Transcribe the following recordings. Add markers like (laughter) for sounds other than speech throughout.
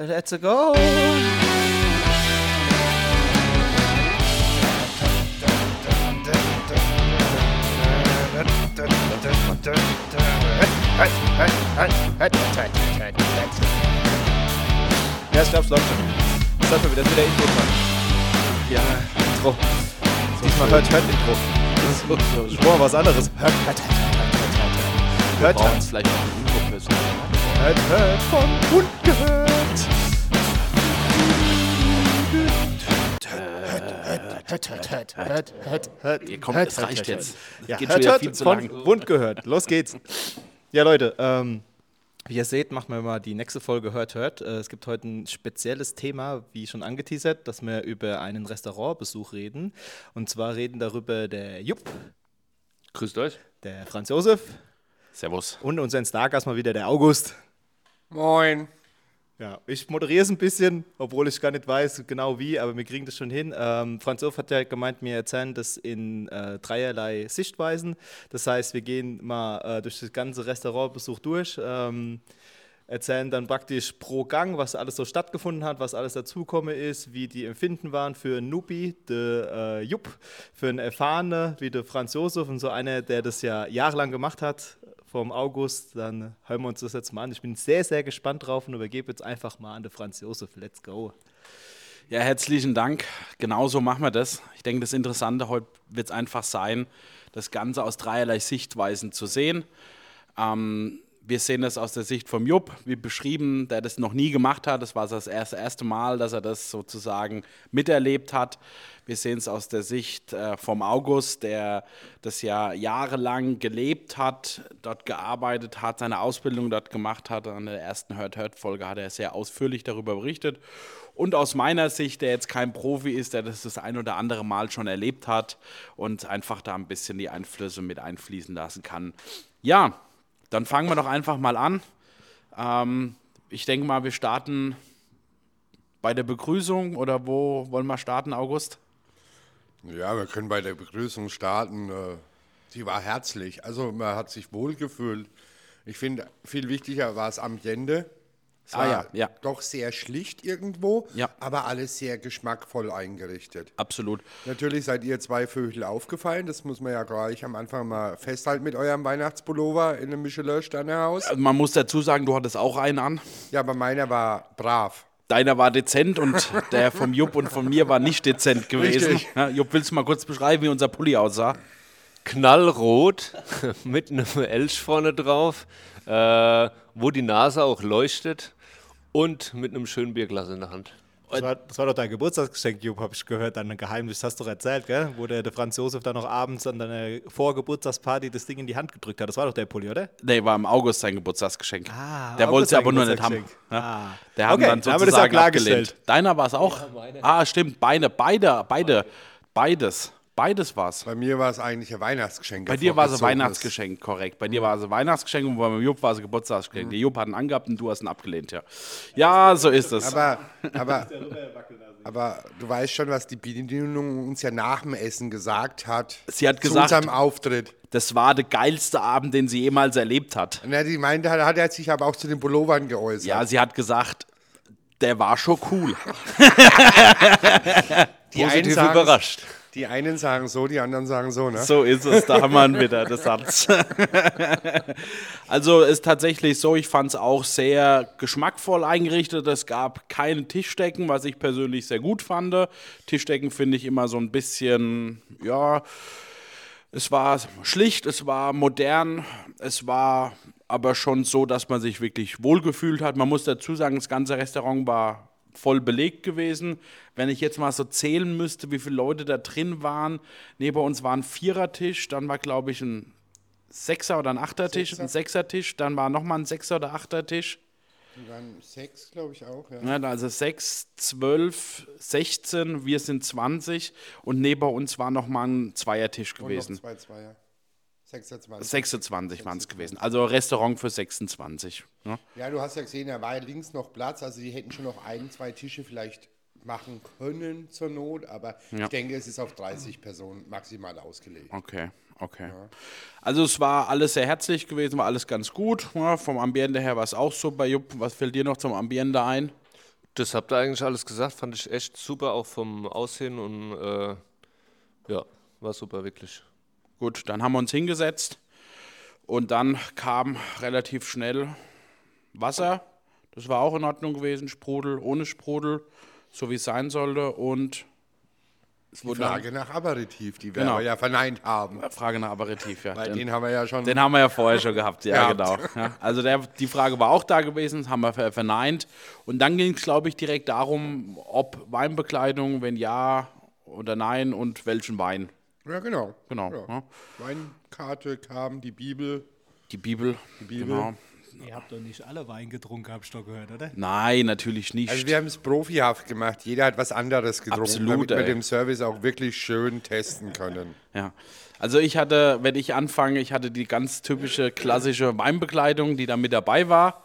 Let's go. Ja, ich glaub's läuft schon. Das läuft schon wieder, das ist wieder Intro dran. Ja, Intro. Diesmal hört, hört Intro. Das ist so. Boah, was anderes. Hört, hört, hört, hört, hört, hört. Hört, hört, vielleicht noch ein Intro fürs hört, hört, von Hund gehört. Hört, hört, hört, hört, hört, hört. Ihr kommt, hört, es hört, reicht hört, jetzt. Ja, Geht hört, schon hört, viel zu von lang. Wund gehört. Los geht's. Ja, Leute, ähm, wie ihr seht, machen wir mal die nächste Folge Hört, Hört. Äh, es gibt heute ein spezielles Thema, wie schon angeteasert, dass wir über einen Restaurantbesuch reden. Und zwar reden darüber der Jupp, Grüßt euch. der Franz Josef Servus. und unser Stargast mal wieder der August. Moin. Ja, ich moderiere es ein bisschen, obwohl ich gar nicht weiß genau wie, aber wir kriegen das schon hin. Ähm, Franz Hof hat ja gemeint, wir erzählen das in äh, dreierlei Sichtweisen. Das heißt, wir gehen mal äh, durch das ganze Restaurantbesuch durch, ähm, erzählen dann praktisch pro Gang, was alles so stattgefunden hat, was alles dazugekommen ist, wie die Empfinden waren für einen Nubi, der äh, Jupp, für einen Erfahrene wie der Franz Josef und so einer, der das ja jahrelang gemacht hat, vom August, dann hören wir uns das jetzt mal an. Ich bin sehr, sehr gespannt drauf und übergebe jetzt einfach mal an den Franz Josef. Let's go. Ja, herzlichen Dank. Genauso machen wir das. Ich denke, das Interessante heute wird es einfach sein, das Ganze aus dreierlei Sichtweisen zu sehen. Ähm, wir sehen das aus der Sicht vom Jupp, wie beschrieben, der das noch nie gemacht hat. Das war das erste, Mal, dass er das sozusagen miterlebt hat. Wir sehen es aus der Sicht äh, vom August, der das ja jahrelang gelebt hat, dort gearbeitet hat, seine Ausbildung dort gemacht hat. An der ersten Hört-Hört-Folge hat er sehr ausführlich darüber berichtet. Und aus meiner Sicht, der jetzt kein Profi ist, der das das ein oder andere Mal schon erlebt hat und einfach da ein bisschen die Einflüsse mit einfließen lassen kann. Ja, dann fangen wir doch einfach mal an. Ähm, ich denke mal, wir starten bei der Begrüßung oder wo wollen wir starten, August? Ja, wir können bei der Begrüßung starten. äh, Die war herzlich. Also man hat sich wohlgefühlt. Ich finde, viel wichtiger war das Ambiente. Es Ah, war ja, ja. doch sehr schlicht irgendwo, Ja. aber alles sehr geschmackvoll eingerichtet. Absolut. Natürlich seid ihr zwei Vögel aufgefallen. Das muss man ja gleich am Anfang mal festhalten mit eurem Weihnachtspullover in einem Michelin-Sternehaus. Also man muss dazu sagen, du hattest auch einen an. Ja, aber meiner war brav. Deiner war dezent und der vom Jupp und von mir war nicht dezent gewesen. Richtig. Ja, Jupp, willst du mal kurz beschreiben, wie unser Pulli aussah? knallrot (laughs) mit einem Elch vorne drauf, äh, wo die Nase auch leuchtet und mit einem schönen Bierglas in der Hand. Das war, das war doch dein Geburtstagsgeschenk, Jupp, habe ich gehört. Dein Geheimnis, das hast du doch erzählt, gell? Wo der, der Franz Josef dann noch abends an deiner Vorgeburtstagsparty das Ding in die Hand gedrückt hat. Das war doch der Pulli, oder? Nee, war im August sein Geburtstagsgeschenk. Ah, der wollte es aber nur nicht haben. Ja. Ah. Der hat ihn Okay, dann da haben wir das ja sozusagen klargestellt. abgelehnt. Deiner war es auch? ah, stimmt, beide, beide, beide, beides. Beides war es. Bei mir war es eigentlich ein Weihnachtsgeschenk. Bei dir war es ein. Weihnachtsgeschenk, korrekt. Bei dir war es ein Weihnachtsgeschenk und beim Jupp war es ein Geburtstagsgeschenk. Der Jupp hat ihn angehabt und du hast ihn abgelehnt, ja. Ja, so ist es. Aber, aber, (laughs) aber du weißt schon, was die Bedienung uns ja nach dem Essen gesagt hat. Sie hat zu gesagt- unserem Auftritt. Das war der geilste Abend, den sie jemals erlebt hat. Na, die meinte, hat er sich aber auch zu den Pullovern geäußert. Ja, sie hat gesagt, der war schon cool. (laughs) die einen, Positiv sagen, überrascht. Die einen sagen so, die anderen sagen so, ne? So ist es, da haben wir wieder, der Satz. also ist tatsächlich so, ich fand es auch sehr geschmackvoll eingerichtet. Es gab keine Tischdecken, was ich persönlich sehr gut fand. Tischdecken finde ich immer so ein bisschen, ja, es war schlicht, es war modern, es war aber schon so, dass man sich wirklich wohlgefühlt hat. Man muss dazu sagen, das ganze Restaurant war voll belegt gewesen. Wenn ich jetzt mal so zählen müsste, wie viele Leute da drin waren, neben uns war ein Vierertisch, dann war, glaube ich, ein Sechser oder ein Achtertisch, ein Sechsertisch, dann war nochmal ein Sechser- oder Achtertisch. Die waren sechs, glaube ich auch, ja. Ja, also 6, 12, 16, wir sind 20 und neben uns war nochmal ein Zweiertisch Und gewesen. noch zwei Zweier. 26. 26 waren es gewesen. Also Restaurant für 26. Ja. Ja, du hast ja gesehen, da war ja links noch Platz, also die hätten schon noch ein, zwei Tische vielleicht machen können zur Not, aber Ja. ich denke, es ist auf 30 Personen maximal ausgelegt. Okay, okay. Also es war alles sehr herzlich gewesen, war alles ganz gut. Ja, vom Ambiente her war es auch bei Jupp. Was fällt dir noch zum Ambiente ein? Das habt ihr eigentlich alles gesagt, fand ich echt super, auch vom Aussehen und äh, ja, war super, wirklich. Gut, dann haben wir uns hingesetzt und dann kam relativ schnell Wasser. Das war auch in Ordnung gewesen, Sprudel, ohne Sprudel, so wie es sein sollte. Und es Die wurde Frage nach Aperitif, die wir Genau. ja verneint haben. Frage nach Aperitif, ja. Weil Den- den haben wir ja schon. Den haben wir ja vorher schon gehabt, ja, genau. Ja, also der, die Frage war auch da gewesen, das haben wir ver- verneint. Und dann ging es, glaube ich, direkt darum, ob Weinbekleidung, wenn ja oder nein und welchen Wein. Ja, genau. Genau. Ja. Ja. Weinkarte kam, die Bibel. Die Bibel. Die Bibel. Genau. Ihr habt doch nicht alle Wein getrunken, hab ich doch gehört, oder? Nein, natürlich nicht. Also wir haben es profihaft gemacht. Jeder hat was anderes getrunken, Absolut, damit wir ey. den Service auch wirklich schön testen können. Ja. Also ich hatte, wenn ich anfange, ich hatte die ganz typische klassische Weinbekleidung, die da mit dabei war,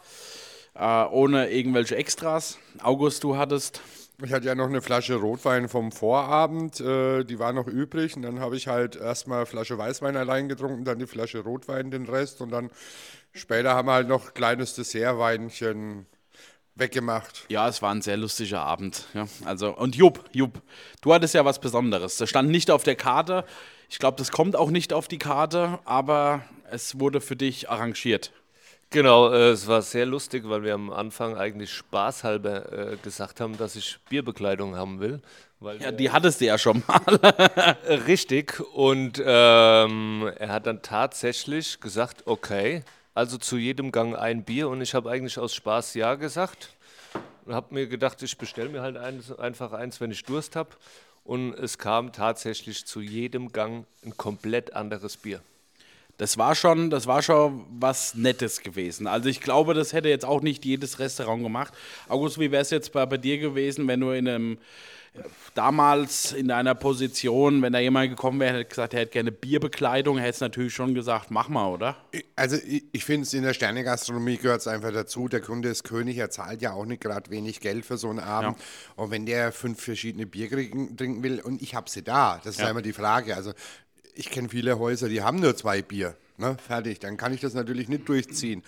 äh, ohne irgendwelche Extras. August, du hattest. Ich hatte ja noch eine Flasche Rotwein vom Vorabend, äh, die war noch übrig. Und dann habe ich halt erstmal eine Flasche Weißwein allein getrunken, dann die Flasche Rotwein, den Rest. Und dann später haben wir halt noch ein kleines Dessertweinchen weggemacht. Ja, es war ein sehr lustiger Abend. Ja. Also, und Jupp, Jupp, du hattest ja was Besonderes. Das stand nicht auf der Karte. Ich glaube, das kommt auch nicht auf die Karte, aber es wurde für dich arrangiert. Genau, äh, es war sehr lustig, weil wir am Anfang eigentlich spaßhalber äh, gesagt haben, dass ich Bierbekleidung haben will. Weil Ja, die hattest du ja schon mal. (laughs) Äh, Richtig. Und ähm, er hat dann tatsächlich gesagt, okay, also zu jedem Gang ein Bier. Und ich habe eigentlich aus Spaß ja gesagt. Und habe mir gedacht, ich bestelle mir halt eins, einfach eins, wenn ich Durst habe. Und es kam tatsächlich zu jedem Gang ein komplett anderes Bier. Das war schon, das war schon was Nettes gewesen. Also ich glaube, das hätte jetzt auch nicht jedes Restaurant gemacht. August, wie wäre es jetzt bei, bei dir gewesen, wenn du in einem damals in deiner Position, wenn da jemand gekommen wäre, hätte gesagt, er hätte gerne Bierbekleidung, hätte es natürlich schon gesagt, mach mal, oder? Also ich, ich finde es in der Sternegastronomie gehört es einfach dazu. Der Kunde ist König, er zahlt ja auch nicht gerade wenig Geld für so einen Abend. Und wenn der fünf verschiedene Bier trinken will und ich habe sie da, das ist ja immer die Frage. Also ich kenne viele Häuser, die haben nur zwei Bier. Ne, fertig, dann kann ich das natürlich nicht durchziehen.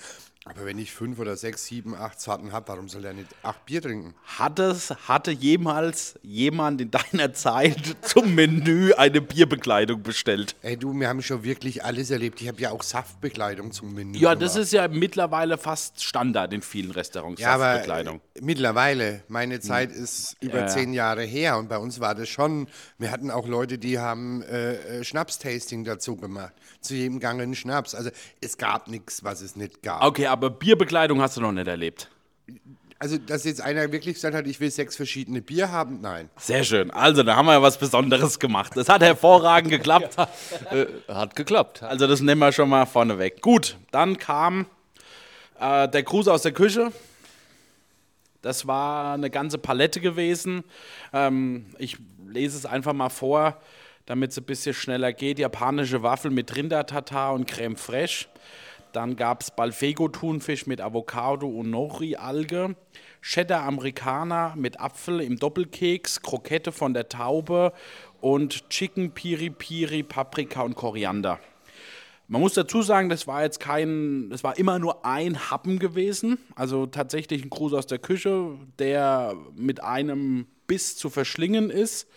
Aber wenn ich fünf oder sechs, sieben, acht Sorten habe, warum soll er nicht acht Bier trinken? Hat es, hatte jemals jemand in deiner Zeit (laughs) zum Menü eine Bierbekleidung bestellt? Ey du, wir haben schon wirklich alles erlebt. Ich habe ja auch Saftbekleidung zum Menü. Ja, das gemacht. ist ja mittlerweile fast Standard in vielen Restaurants, Ja, aber Saftbekleidung. äh, mittlerweile, meine Zeit ist über Ja, ja. zehn Jahre her und bei uns war das schon, wir hatten auch Leute, die haben äh, äh, Schnapstasting dazu gemacht, zu jedem Gang einen Schnaps. Also es gab nichts, was es nicht gab. Okay, aber Bierbekleidung hast du noch nicht erlebt. Also, dass jetzt einer wirklich gesagt hat, ich will sechs verschiedene Bier haben, nein. Sehr schön. Also, da haben wir ja was Besonderes gemacht. Das hat hervorragend geklappt. (laughs) Äh, hat geklappt. Also, das nehmen wir schon mal vorneweg. Gut, dann kam äh, der Gruß aus der Küche. Das war eine ganze Palette gewesen. Ähm, ich lese es einfach mal vor, damit es ein bisschen schneller geht. Japanische Waffel mit Rindertatar und Creme fraiche. Dann gab es Balfego-Thunfisch mit Avocado und Nori-Alge. Cheddar Amerikaner mit Apfel im Doppelkeks. Krokette von der Taube. Und Chicken Piri Piri, Paprika und Koriander. Man muss dazu sagen, das war jetzt kein, das war immer nur ein Happen gewesen. Also tatsächlich ein Gruß aus der Küche, der mit einem Biss zu verschlingen ist.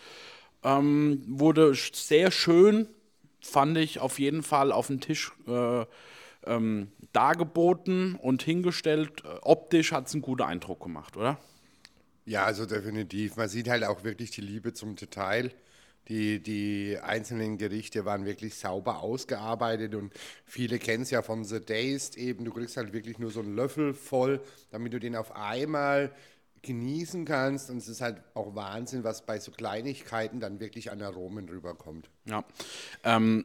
Ähm, wurde sehr schön, fand ich auf jeden Fall auf den Tisch äh, ähm, dargeboten und hingestellt. Äh, Optisch hat es einen guten Eindruck gemacht, oder? Ja, also definitiv. Man sieht halt auch wirklich die Liebe zum Detail. Die, die einzelnen Gerichte waren wirklich sauber ausgearbeitet und viele kennen es ja von The Dazed eben. Du kriegst halt wirklich nur so einen Löffel voll, damit du den auf einmal genießen kannst. Und es ist halt auch Wahnsinn, was bei so Kleinigkeiten dann wirklich an Aromen rüberkommt. Ja. Ähm,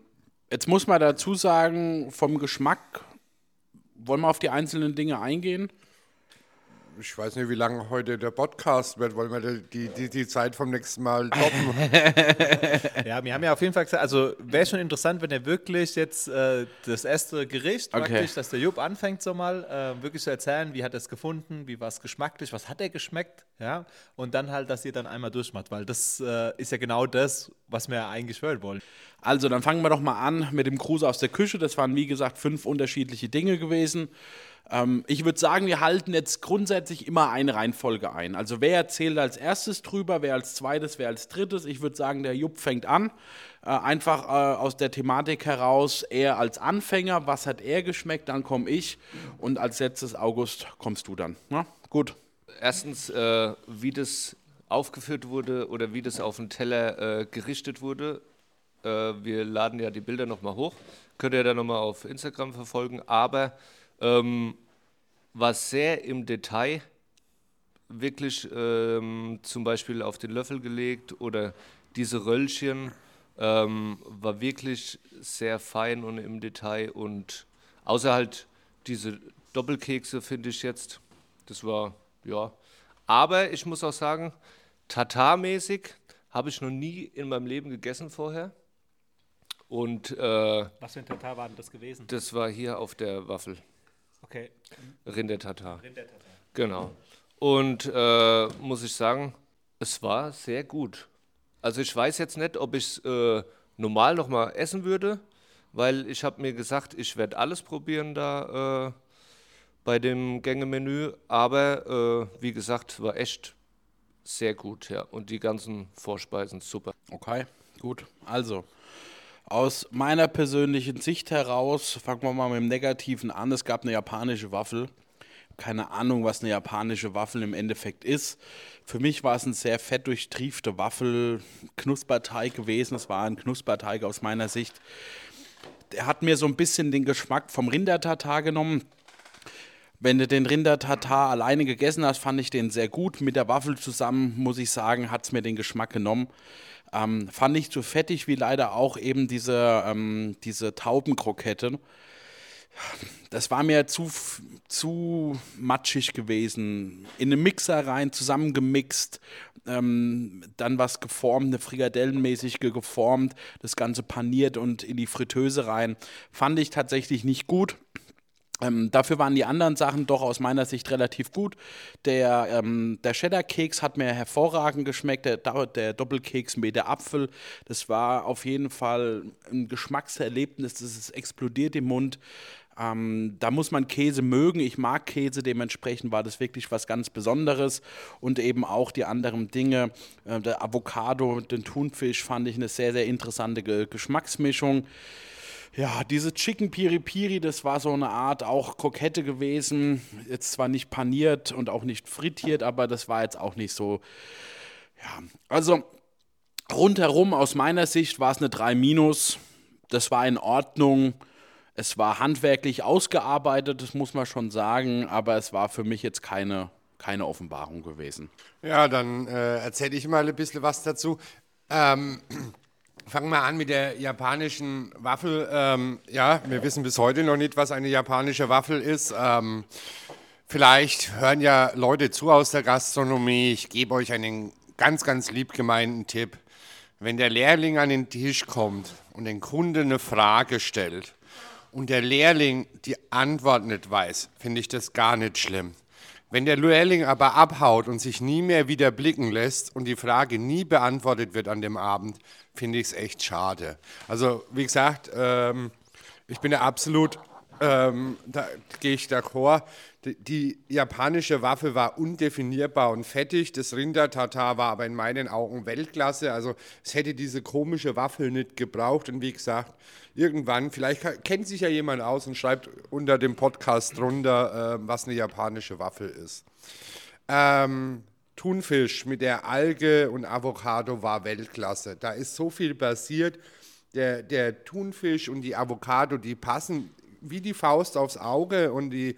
jetzt muss man dazu sagen, vom Geschmack, wollen wir auf die einzelnen Dinge eingehen? Ich weiß nicht, wie lange heute der Podcast wird. Wollen wir die, die, die Zeit vom nächsten Mal (laughs) toppen? Ja, wir haben ja auf jeden Fall gesagt, also wäre schon interessant, wenn er wirklich jetzt äh, das erste Gericht Okay. praktisch, dass der Jupp anfängt so mal, äh, wirklich zu erzählen, wie hat er es gefunden, wie war es geschmacklich, was hat er geschmeckt, ja, und dann halt, dass ihr dann einmal durchmacht, weil das äh, ist ja genau das, was wir eigentlich hören wollen. Also, dann fangen wir doch mal an mit dem Gruß aus der Küche. Das waren, wie gesagt, fünf unterschiedliche Dinge gewesen. Ähm, ich würde sagen, wir halten jetzt grundsätzlich immer eine Reihenfolge ein. Also wer erzählt als erstes drüber, wer als zweites, wer als drittes. Ich würde sagen, der Jupp fängt an. Äh, einfach äh, aus der Thematik heraus, er als Anfänger, was hat er geschmeckt, dann komme ich und als letztes August kommst du dann. Na, gut. Erstens, äh, wie das aufgeführt wurde oder wie das auf den Teller äh, gerichtet wurde. Äh, wir laden ja die Bilder nochmal hoch. Könnt ihr dann nochmal auf Instagram verfolgen. Aber ähm, war sehr im Detail wirklich ähm, zum Beispiel auf den Löffel gelegt oder diese Röllchen ähm, war wirklich sehr fein und im Detail und außer halt diese Doppelkekse finde ich jetzt, das war ja. Aber ich muss auch sagen, Tatar-mäßig habe ich noch nie in meinem Leben gegessen vorher. Und äh, was für ein Tatar war denn das gewesen? Das war hier auf der Waffel. Okay. Rindertatar. Rindertatar. Genau. Und äh, muss ich sagen, es war sehr gut. Also ich weiß jetzt nicht, ob ich es äh, normal noch mal essen würde, weil ich habe mir gesagt, ich werde alles probieren da äh, bei dem Gängemenü. Aber äh, wie gesagt, war echt sehr gut, ja. Und die ganzen Vorspeisen super. Okay, gut. Also, aus meiner persönlichen Sicht heraus, fangen wir mal mit dem Negativen an. Es gab eine japanische Waffel. Keine Ahnung, was eine japanische Waffel im Endeffekt ist. Für mich war es ein sehr fett durchtriefte Waffel, Knusperteig gewesen. Es war ein Knusperteig aus meiner Sicht. Der hat mir so ein bisschen den Geschmack vom Rindertatar genommen. Wenn du den Rindertatar alleine gegessen hast, fand ich den sehr gut. Mit der Waffel zusammen, muss ich sagen, hat es mir den Geschmack genommen. Ähm, fand nicht so fettig wie leider auch eben diese, ähm, diese Taubenkrokette. Das war mir zu, zu matschig gewesen. In einen Mixer rein, zusammengemixt, ähm, dann was geformt, eine Frikadellenmäßig geformt, das Ganze paniert und in die Fritteuse rein. Fand ich tatsächlich nicht gut. Ähm, dafür waren die anderen Sachen doch aus meiner Sicht relativ gut. Der, ähm, der Cheddar-Keks hat mir hervorragend geschmeckt, der, der Doppelkeks mit der Apfel. Das war auf jeden Fall ein Geschmackserlebnis, das explodiert im Mund. Ähm, da muss man Käse mögen. Ich mag Käse, dementsprechend war das wirklich was ganz Besonderes. Und eben auch die anderen Dinge. Äh, der Avocado, den Thunfisch fand ich eine sehr, sehr interessante Ge Geschmacksmischung. Ja, diese Chicken Piri Piri, das war so eine Art auch Kokette gewesen. Jetzt zwar nicht paniert und auch nicht frittiert, aber das war jetzt auch nicht so. Ja, also rundherum aus meiner Sicht war es eine 3 minus. Das war in Ordnung. Es war handwerklich ausgearbeitet, das muss man schon sagen, aber es war für mich jetzt keine, keine Offenbarung gewesen. Ja, dann äh, erzähle ich mal ein bisschen was dazu. Ähm, Fangen wir an mit der japanischen Waffel. Ähm, ja, wir wissen bis heute noch nicht, was eine japanische Waffel ist. Ähm, vielleicht hören ja Leute zu aus der Gastronomie. Ich gebe euch einen ganz, ganz lieb gemeinten Tipp. Wenn der Lehrling an den Tisch kommt und den Kunde eine Frage stellt und der Lehrling die Antwort nicht weiß, finde ich das gar nicht schlimm. Wenn der Lehrling aber abhaut und sich nie mehr wieder blicken lässt und die Frage nie beantwortet wird an dem Abend, finde ich es echt schade. Also, wie gesagt, ähm, ich bin ja absolut, ähm, da gehe ich d'accord. Die, japanische Waffe war undefinierbar und fettig. Das Rindertatar war aber in meinen Augen Weltklasse. Also, es hätte diese komische Waffel nicht gebraucht. Und wie gesagt, irgendwann, vielleicht kennt sich ja jemand aus und schreibt unter dem Podcast drunter, äh, was eine japanische Waffel ist. Ähm, Thunfisch mit der Alge und Avocado war Weltklasse. Da ist so viel passiert. Der, der Thunfisch und die Avocado, die passen wie die Faust aufs Auge und die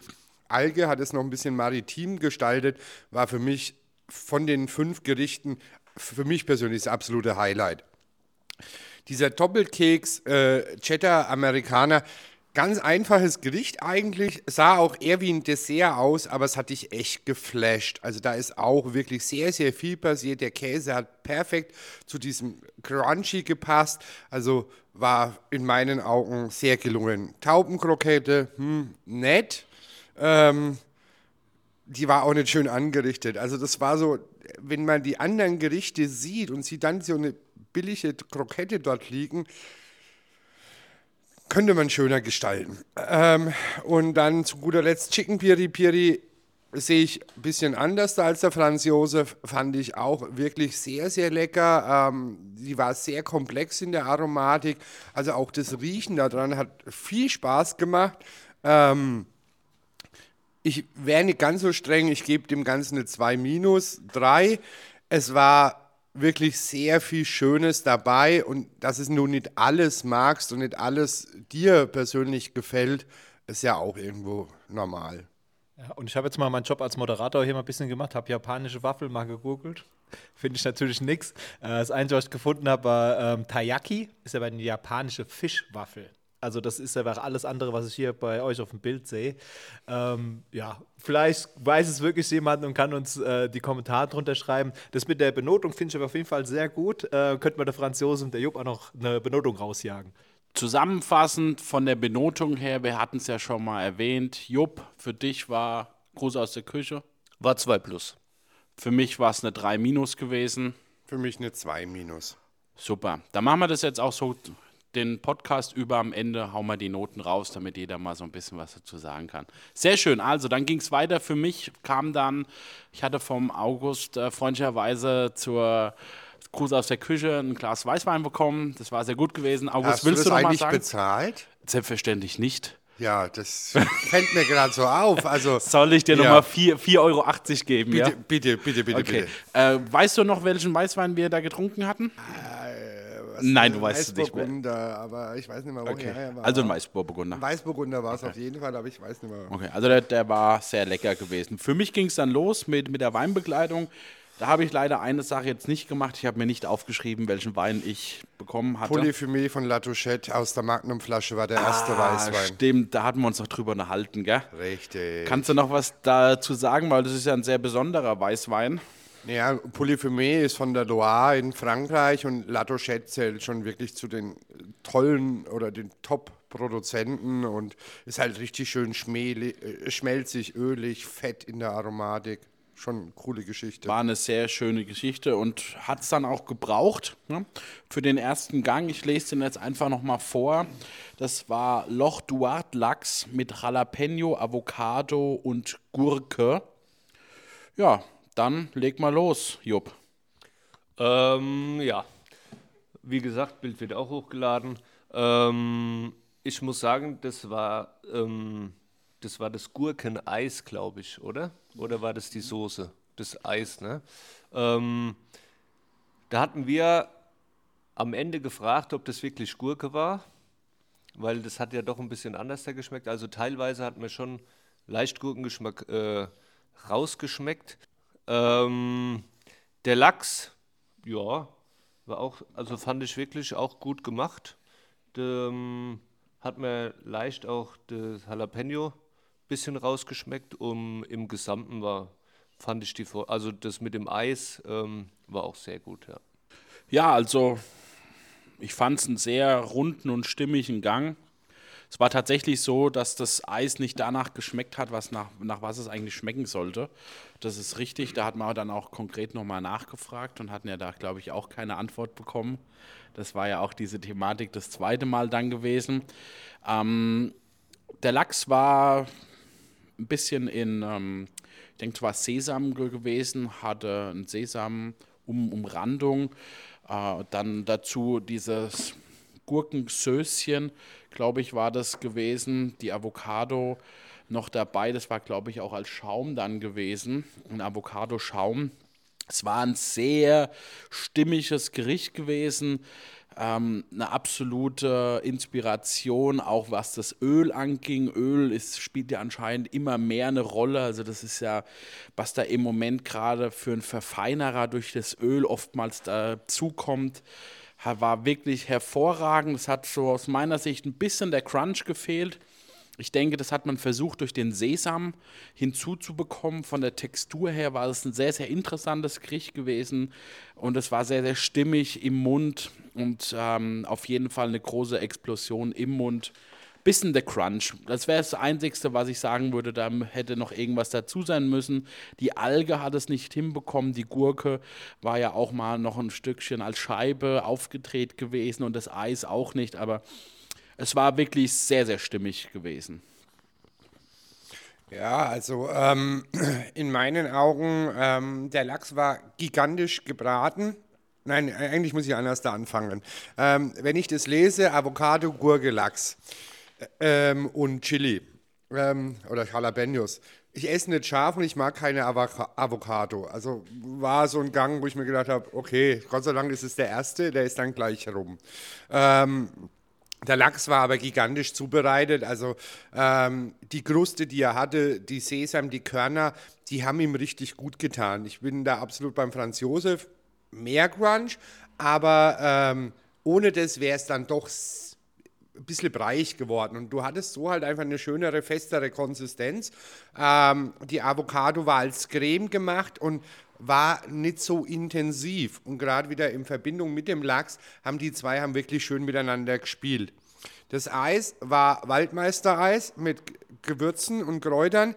Alge hat es noch ein bisschen maritim gestaltet, war für mich von den fünf Gerichten für mich persönlich das absolute Highlight. Dieser Doppelkeks äh, Cheddar Amerikaner, ganz einfaches Gericht eigentlich, sah auch eher wie ein Dessert aus, aber es hat dich echt geflasht. Also da ist auch wirklich sehr, sehr viel passiert. Der Käse hat perfekt zu diesem Crunchy gepasst. Also war in meinen Augen sehr gelungen. Taubenkrokette, hm, nett. Ähm, die war auch nicht schön angerichtet. Also das war so, wenn man die anderen Gerichte sieht und sieht dann so eine billige Krokette dort liegen, könnte man schöner gestalten. Ähm, und dann zu guter Letzt Chicken Piri Piri sehe ich ein bisschen anders als der Franz Josef, fand ich auch wirklich sehr, sehr lecker. Ähm, die war sehr komplex in der Aromatik, also auch das Riechen daran hat viel Spaß gemacht. Ähm, ich wäre nicht ganz so streng, ich gebe dem Ganzen eine 2 minus, 3. Es war wirklich sehr viel Schönes dabei und dass es nun nicht alles magst und nicht alles dir persönlich gefällt, ist ja auch irgendwo normal. Ja, und ich habe jetzt mal meinen Job als Moderator hier mal ein bisschen gemacht, habe japanische Waffel mal gegoogelt. (laughs) Finde ich natürlich nichts. Äh, das Einzige, was ich gefunden habe, war ähm, Taiyaki, ist aber eine japanische Fischwaffel. Also das ist einfach alles andere, was ich hier bei euch auf dem Bild sehe. Ähm, ja, vielleicht weiß es wirklich jemand und kann uns äh, die Kommentare drunter schreiben. Das mit der Benotung finde ich aber auf jeden Fall sehr gut. Äh, könnte man der Franz Josef und der Jupp auch noch eine Benotung rausjagen. Zusammenfassend von der Benotung her, wir hatten es ja schon mal erwähnt, Jupp, für dich war Gruß aus der Küche. War 2 plus. Für mich war es eine 3 minus gewesen. Für mich eine 2 minus. Super. Dann machen wir das jetzt auch so den Podcast über am Ende hauen wir die Noten raus, damit jeder mal so ein bisschen was dazu sagen kann. Sehr schön. Also, dann ging es weiter. Für mich kam dann, ich hatte vom August äh, freundlicherweise zur Gruß aus der Küche ein Glas Weißwein bekommen. Das war sehr gut gewesen. August, Hast willst du das du noch eigentlich mal sagen? bezahlt? Selbstverständlich nicht. Ja, das (laughs) fällt mir gerade so auf. Also, Soll ich dir Ja. nochmal 4,80 Euro geben? bitte, ja? bitte, bitte, bitte, Okay. bitte. Äh, weißt du noch, welchen Weißwein wir da getrunken hatten? Nein, du weißt es nicht mehr. Weißburgunder, aber ich weiß nicht mehr, woher er war. Also ein Weißburgunder. Weißburgunder war es auf jeden Fall, aber ich weiß nicht mehr. Okay, also der, der war sehr lecker gewesen. Für mich ging es dann los mit, mit der Weinbegleitung. Da habe ich leider eine Sache jetzt nicht gemacht. Ich habe mir nicht aufgeschrieben, welchen Wein ich bekommen hatte. Polyphemie von La Touchette aus der Magnumflasche war der erste ah, Weißwein. stimmt, da hatten wir uns noch drüber unterhalten, gell? Richtig. Kannst du noch was dazu sagen, weil das ist ja ein sehr besonderer Weißwein. Ja, Polyphemie ist von der Loire in Frankreich und La Touchette zählt schon wirklich zu den tollen oder den Top-Produzenten und ist halt richtig schön äh, schmelzig, ölig, fett in der Aromatik. Schon eine coole Geschichte. War eine sehr schöne Geschichte und hat es dann auch gebraucht ne? für den ersten Gang. Ich lese den jetzt einfach nochmal vor. Das war Loch Duart Lachs mit Jalapeno, Avocado und Gurke. Ja, dann leg mal los, Jupp. Ähm, ja, wie gesagt, Bild wird auch hochgeladen. Ähm, ich muss sagen, das war, ähm, das war das Gurkeneis, glaube ich, oder? Oder war das die Soße? Das Eis, ne? Ähm, da hatten wir am Ende gefragt, ob das wirklich Gurke war, weil das hat ja doch ein bisschen anders da geschmeckt. Also teilweise hat mir schon leicht Gurkengeschmack äh, rausgeschmeckt. Ähm, der Lachs, ja, war auch, also fand ich wirklich auch gut gemacht. Ähm, hat mir leicht auch das Jalapeno bisschen rausgeschmeckt. Um, Im Gesamten war, fand ich die, also das mit dem Eis ähm, war auch sehr gut, ja. Ja, also ich fand es einen sehr runden und stimmigen Gang. Es war tatsächlich so, dass das Eis nicht danach geschmeckt hat, was nach, nach was es eigentlich schmecken sollte. Das ist richtig. Da hat man dann auch konkret nochmal nachgefragt und hatten ja da, glaube ich, auch keine Antwort bekommen. Das war ja auch diese Thematik das zweite Mal dann gewesen. Ähm, der Lachs war ein bisschen in, ähm, ich denke, es war Sesam ge- gewesen, hatte ein Sesam-Umrandung. Äh, dann dazu dieses Gurkensößchen, glaube ich, war das gewesen. Die Avocado noch dabei. Das war, glaube ich, auch als Schaum dann gewesen. Ein Avocado-Schaum. Es war ein sehr stimmiges Gericht gewesen. Ähm, eine absolute Inspiration, auch was das Öl anging. Öl ist, spielt ja anscheinend immer mehr eine Rolle. Also das ist ja, was da im Moment gerade für einen Verfeinerer durch das Öl oftmals dazukommt, war wirklich hervorragend. Es hat so aus meiner Sicht ein bisschen der Crunch gefehlt. Ich denke, das hat man versucht, durch den Sesam hinzuzubekommen. Von der Textur her war es ein sehr, sehr interessantes Gericht gewesen und es war sehr, sehr stimmig im Mund und ähm, auf jeden Fall eine große Explosion im Mund. Bisschen der Crunch. Das wäre das Einzige, was ich sagen würde. Da hätte noch irgendwas dazu sein müssen. Die Alge hat es nicht hinbekommen. Die Gurke war ja auch mal noch ein Stückchen als Scheibe aufgedreht gewesen und das Eis auch nicht. Aber es war wirklich sehr, sehr stimmig gewesen. Ja, also ähm, (clears throat) in meinen Augen, ähm, der Lachs war gigantisch gebraten. Nein, eigentlich muss ich anders da anfangen. Ähm, wenn ich das lese, Avocado, Gurke, Lachs ähm, und Chili ähm, oder Jalapenos. Ich esse nicht scharf und ich mag keine Avoc Avocado. Also war so ein Gang, wo ich mir gedacht habe, okay, Gott sei Dank ist es der erste, der ist dann gleich rum. Ähm, der Lachs war aber gigantisch zubereitet. Also ähm, die Kruste, die er hatte, die Sesam, die Körner, die haben ihm richtig gut getan. Ich bin da absolut beim Franz Josef. Mehr Crunch, aber ähm, ohne das wäre es dann doch ein bisschen breich geworden. Und du hattest so halt einfach eine schönere, festere Konsistenz. Ähm, die Avocado war als Creme gemacht und war nicht so intensiv. Und gerade wieder in Verbindung mit dem Lachs haben die zwei haben wirklich schön miteinander gespielt. Das Eis war Waldmeistereis mit Gewürzen und Kräutern.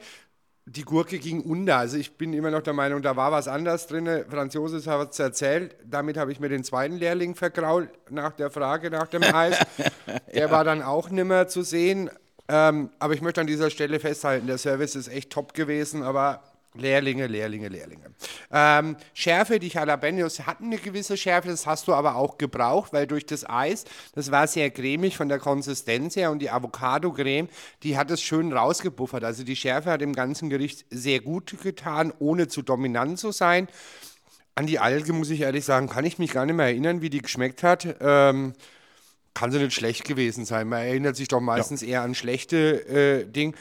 Die Gurke ging unter. Also ich bin immer noch der Meinung, da war was anderes drin. Franz Josef hat es erzählt. Damit habe ich mir den zweiten Lehrling vergrault nach der Frage nach dem Eis. (laughs) Der ja. war dann auch nimmer zu sehen. Ähm, aber ich möchte an dieser Stelle festhalten, der Service ist echt top gewesen, aber Lehrlinge, Lehrlinge, Lehrlinge. Ähm, Schärfe, die Jalapenos hatten eine gewisse Schärfe, das hast du aber auch gebraucht, weil durch das Eis, das war sehr cremig von der Konsistenz her und die Avocado-Creme, die hat es schön rausgebuffert. Also die Schärfe hat dem ganzen Gericht sehr gut getan, ohne zu dominant zu sein. An die Alge, muss ich ehrlich sagen, kann ich mich gar nicht mehr erinnern, wie die geschmeckt hat. Ähm, kann sie nicht schlecht gewesen sein. Man erinnert sich doch meistens ja. eher an schlechte äh, Dinge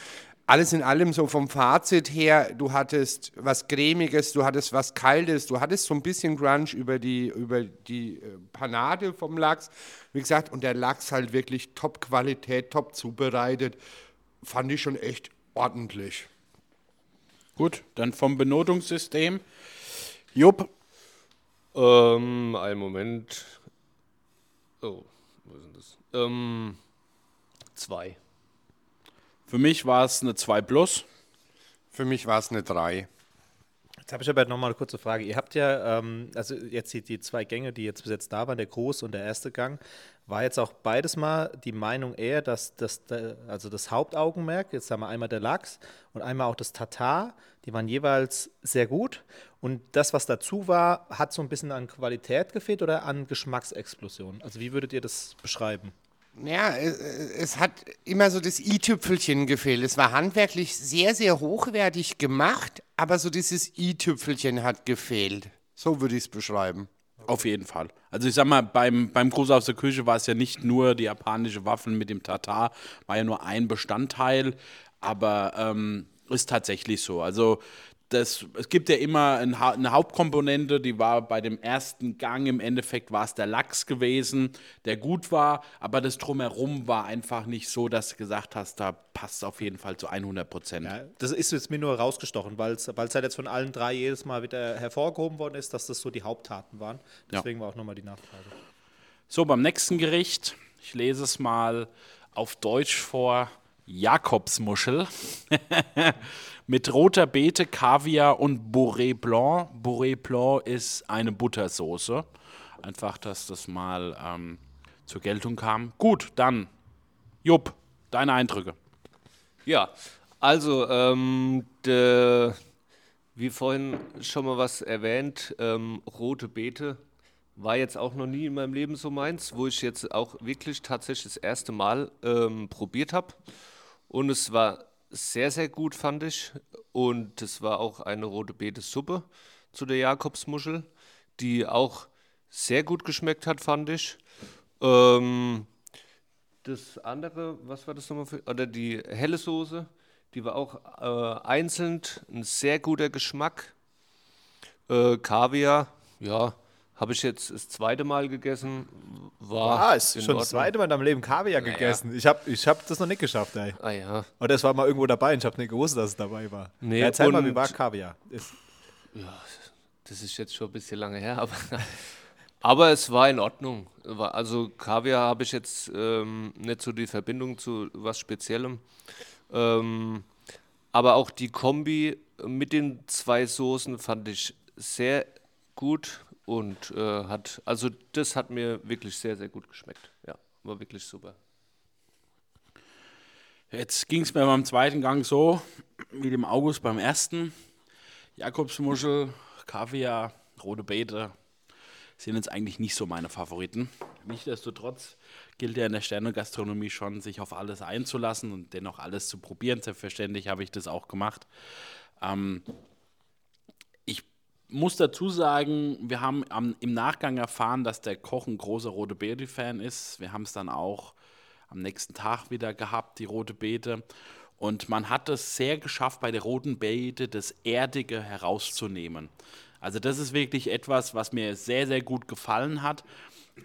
alles in allem so vom Fazit her, du hattest was cremiges, du hattest was kaltes, du hattest so ein bisschen Crunch über die über die äh, Panade vom Lachs. Wie gesagt, und der Lachs halt wirklich top Qualität, top zubereitet, fand ich schon echt ordentlich. Gut, dann vom Benotungssystem. Jupp. Ähm, einen Moment. Oh, wo ist denn das? Ähm, zwei. Für mich war es eine 2 Plus. Für mich war es eine 3. Jetzt habe ich aber noch mal eine kurze Frage. Ihr habt ja, ähm, also jetzt die, die zwei Gänge, die jetzt bis jetzt da waren, der große und der erste Gang, war jetzt auch beides mal die Meinung eher, dass das, also das Hauptaugenmerk, jetzt haben wir einmal der Lachs und einmal auch das Tatar, die waren jeweils sehr gut. Und das, was dazu war, hat so ein bisschen an Qualität gefehlt oder an Geschmacksexplosion? Also wie würdet ihr das beschreiben? Ja, es, es, hat immer so das i-Tüpfelchen gefehlt. Es war handwerklich sehr, sehr hochwertig gemacht, aber so dieses i-Tüpfelchen hat gefehlt. So würde ich es beschreiben. Auf jeden Fall. Also ich sag mal, beim, beim Gruß aus der Küche war es ja nicht nur die japanische Waffen mit dem Tatar, war ja nur ein Bestandteil, aber ähm, ist tatsächlich so. Also das, es gibt ja immer eine Hauptkomponente, die war bei dem ersten Gang im Endeffekt war es der Lachs gewesen, der gut war, aber das drumherum war einfach nicht so, dass du gesagt hast, da passt auf jeden Fall zu 100 Prozent. Ja, das ist jetzt mir nur rausgestochen, weil es halt jetzt von allen drei jedes Mal wieder hervorgehoben worden ist, dass das so die Haupttaten waren. Deswegen ja. war auch nochmal die Nachfrage. So, beim nächsten Gericht, ich lese es mal auf Deutsch vor, Jakobsmuschel. (laughs) mit roter Beete, Kaviar und Bourré Blanc. Bourré Blanc ist eine Buttersoße. Einfach, dass das mal ähm, zur Geltung kam. Gut, dann, Jupp, deine Eindrücke. Ja, also, ähm, de, wie vorhin schon mal was erwähnt, ähm, rote Beete war jetzt auch noch nie in meinem Leben so meins, wo ich jetzt auch wirklich tatsächlich das erste Mal ähm, probiert habe. Und es war sehr, sehr gut, fand ich. Und es war auch eine rote Beete-Suppe zu der Jakobsmuschel, die auch sehr gut geschmeckt hat, fand ich. Ähm, das andere, was war das nochmal für, oder die helle Soße, die war auch äh, einzeln ein sehr guter Geschmack. Äh, Kaviar, ja, habe ich jetzt das zweite Mal gegessen. War ah, ist schon Ordnung. das zweite Mal in deinem Leben Kaviar naja. gegessen. Ich habe ich hab das noch nicht geschafft, ey. Ah ja. Oder es war mal irgendwo dabei und ich habe nicht gewusst, dass es dabei war. Nee, ja, erzähl mal, wie war Kaviar? Ist ja, das ist jetzt schon ein bisschen lange her, (laughs) aber, aber es war in Ordnung. Also Kaviar habe ich jetzt ähm, nicht so die Verbindung zu was Speziellem. Ähm, aber auch die Kombi mit den zwei Soßen fand ich sehr gut und äh, hat, also das hat mir wirklich sehr, sehr gut geschmeckt. Ja, war wirklich super. Jetzt ging es mir beim zweiten Gang so, wie dem August beim ersten. Jakobsmuschel, Kaviar, rote Beete sind jetzt eigentlich nicht so meine Favoriten. Nichtsdestotrotz gilt ja in der Sternegastronomie schon, sich auf alles einzulassen und dennoch alles zu probieren. Selbstverständlich habe ich das auch gemacht. Ähm, muss dazu sagen, wir haben am, im Nachgang erfahren, dass der Koch ein großer Rote Beete-Fan ist. Wir haben es dann auch am nächsten Tag wieder gehabt, die Rote Beete. Und man hat es sehr geschafft, bei der Roten Beete das Erdige herauszunehmen. Also das ist wirklich etwas, was mir sehr, sehr gut gefallen hat.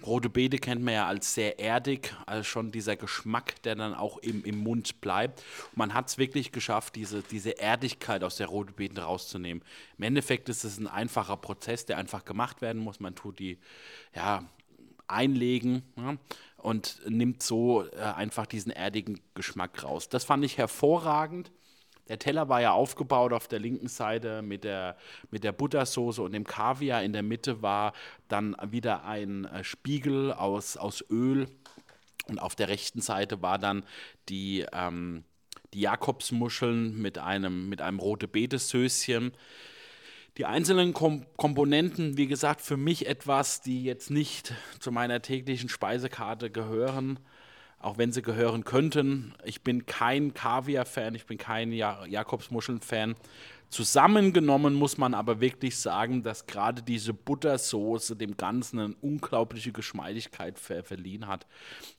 Rote Beete kennt man ja als sehr erdig, also schon dieser Geschmack, der dann auch im, im Mund bleibt. Man hat es wirklich geschafft, diese, diese Erdigkeit aus der Rote Beete rauszunehmen. Im Endeffekt ist es ein einfacher Prozess, der einfach gemacht werden muss. Man tut die ja, einlegen ja, und nimmt so äh, einfach diesen erdigen Geschmack raus. Das fand ich hervorragend. Der Teller war ja aufgebaut auf der linken Seite mit der, mit der Buttersoße und dem Kaviar. In der Mitte war dann wieder ein äh, Spiegel aus, aus Öl. Und auf der rechten Seite war dann die, ähm, die Jakobsmuscheln mit einem, mit einem rote Beetesöschen. Die einzelnen Kom Komponenten, wie gesagt, für mich etwas, die jetzt nicht zu meiner täglichen Speisekarte gehören auch wenn sie gehören könnten. Ich bin kein Kaviar-Fan, ich bin kein ja Jakobsmuscheln-Fan. Zusammengenommen muss man aber wirklich sagen, dass gerade diese Buttersoße dem Ganzen eine unglaubliche Geschmeidigkeit ver verliehen hat.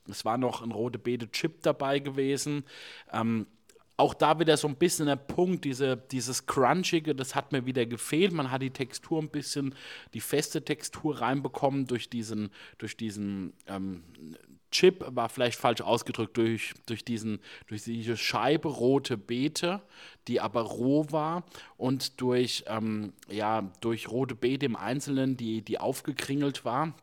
Es war noch ein rote Beete Chip dabei gewesen. Ähm, auch da wieder so ein bisschen der Punkt, diese, dieses Crunchige, das hat mir wieder gefehlt. Man hat die Textur ein bisschen, die feste Textur reinbekommen durch diesen, durch diesen ähm, Chip war vielleicht falsch ausgedrückt durch, durch, diesen, durch diese Scheibe rote Beete, die aber roh war und durch, ähm, ja, durch rote Beete im Einzelnen, die, die aufgekringelt war.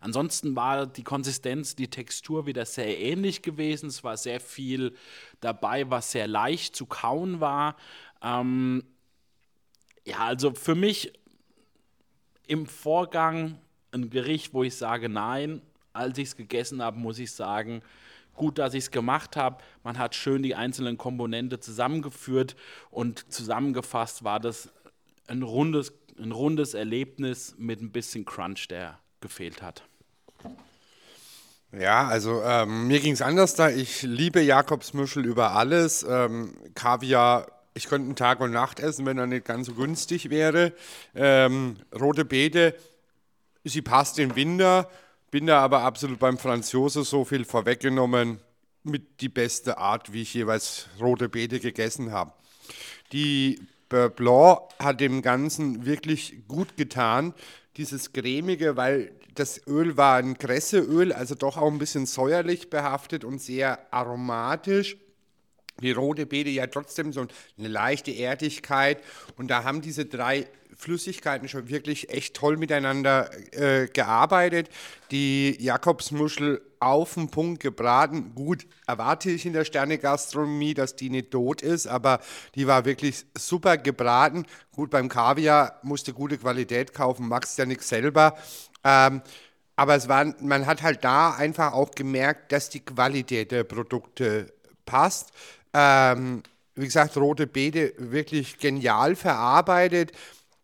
Ansonsten war die Konsistenz, die Textur wieder sehr ähnlich gewesen. Es war sehr viel dabei, was sehr leicht zu kauen war. Ähm, ja, also für mich im Vorgang ein Gericht, wo ich sage, nein, als ich es gegessen habe, muss ich sagen, gut, dass ich es gemacht habe. Man hat schön die einzelnen Komponenten zusammengeführt und zusammengefasst war das ein rundes, ein rundes Erlebnis mit ein bisschen Crunch, der gefehlt hat. Ja, also ähm, mir ging es anders da. Ich liebe Jakobsmuschel über alles. Ähm, Kaviar, ich könnte einen Tag und Nacht essen, wenn er nicht ganz so günstig wäre. Ähm, rote Beete, sie passt im Winter. Bin da aber absolut beim Franz Josef so viel vorweggenommen mit die beste Art, wie ich jeweils rote Beete gegessen habe. Die Blanc hat dem Ganzen wirklich gut getan. Dieses cremige, weil das Öl war ein Kresseöl, also doch auch ein bisschen säuerlich behaftet und sehr aromatisch. Die rote Beete ja trotzdem so eine leichte Erdigkeit. Und da haben diese drei Flüssigkeiten schon wirklich echt toll miteinander äh, gearbeitet. Die Jakobsmuschel auf den Punkt gebraten. Gut, erwarte ich in der Sterne-Gastronomie, dass die nicht tot ist, aber die war wirklich super gebraten. Gut, beim Kaviar musste gute Qualität kaufen, magst ja nichts selber. Ähm, aber es war, man hat halt da einfach auch gemerkt, dass die Qualität der Produkte passt. Ähm, wie gesagt, rote Beete wirklich genial verarbeitet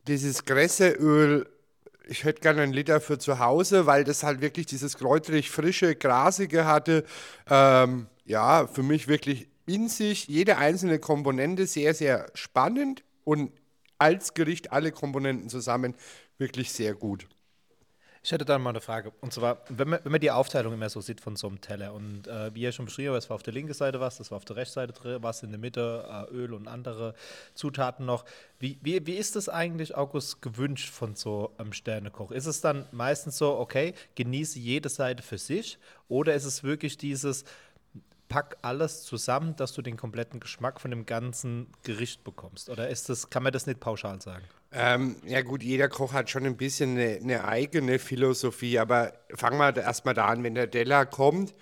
dieses Gräseöl, ich hätte gerne einen Liter für zu Hause, weil das halt wirklich dieses kräuterig frische, grasige hatte. Ähm, ja, für mich wirklich in sich jede einzelne Komponente sehr, sehr spannend und als Gericht alle Komponenten zusammen wirklich sehr gut. Ich hätte dann mal eine Frage. Und zwar, wenn man, wenn man die Aufteilung immer so sieht von so einem Teller und äh, wie ihr schon beschrieben habt, es war auf der linken Seite was, das war auf der rechten Seite drin, was in der Mitte, äh, Öl und andere Zutaten noch. Wie, wie, wie ist das eigentlich, August, gewünscht von so einem Sternekoch? Ist es dann meistens so, okay, genieße jede Seite für sich oder ist es wirklich dieses, pack alles zusammen, dass du den kompletten Geschmack von dem ganzen Gericht bekommst? Oder ist das, kann man das nicht pauschal sagen? Ähm, ja gut, jeder Koch hat schon ein bisschen eine, eine eigene Philosophie, aber fangen wir erstmal da an, wenn der Teller kommt,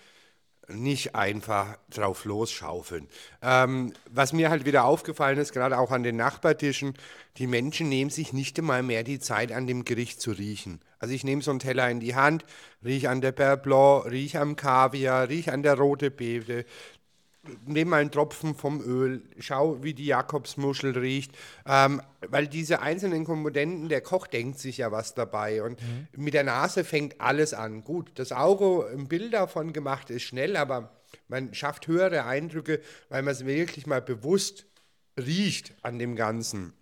nicht einfach drauf losschaufeln. Ähm, was mir halt wieder aufgefallen ist, gerade auch an den Nachbartischen, die Menschen nehmen sich nicht einmal mehr die Zeit, an dem Gericht zu riechen. Also ich nehme so einen Teller in die Hand, rieche an der Beurre Blanc, rieche am Kaviar, rieche an der rote Beete, nimm mal einen Tropfen vom Öl, schau, wie die Jakobsmuschel riecht, ähm, weil diese einzelnen Komponenten, der Koch denkt sich ja was dabei und mhm. mit der Nase fängt alles an. Gut, das Auge, ein Bild davon gemacht ist schnell, aber man schafft höhere Eindrücke, weil man es wirklich mal bewusst riecht an dem Ganzen.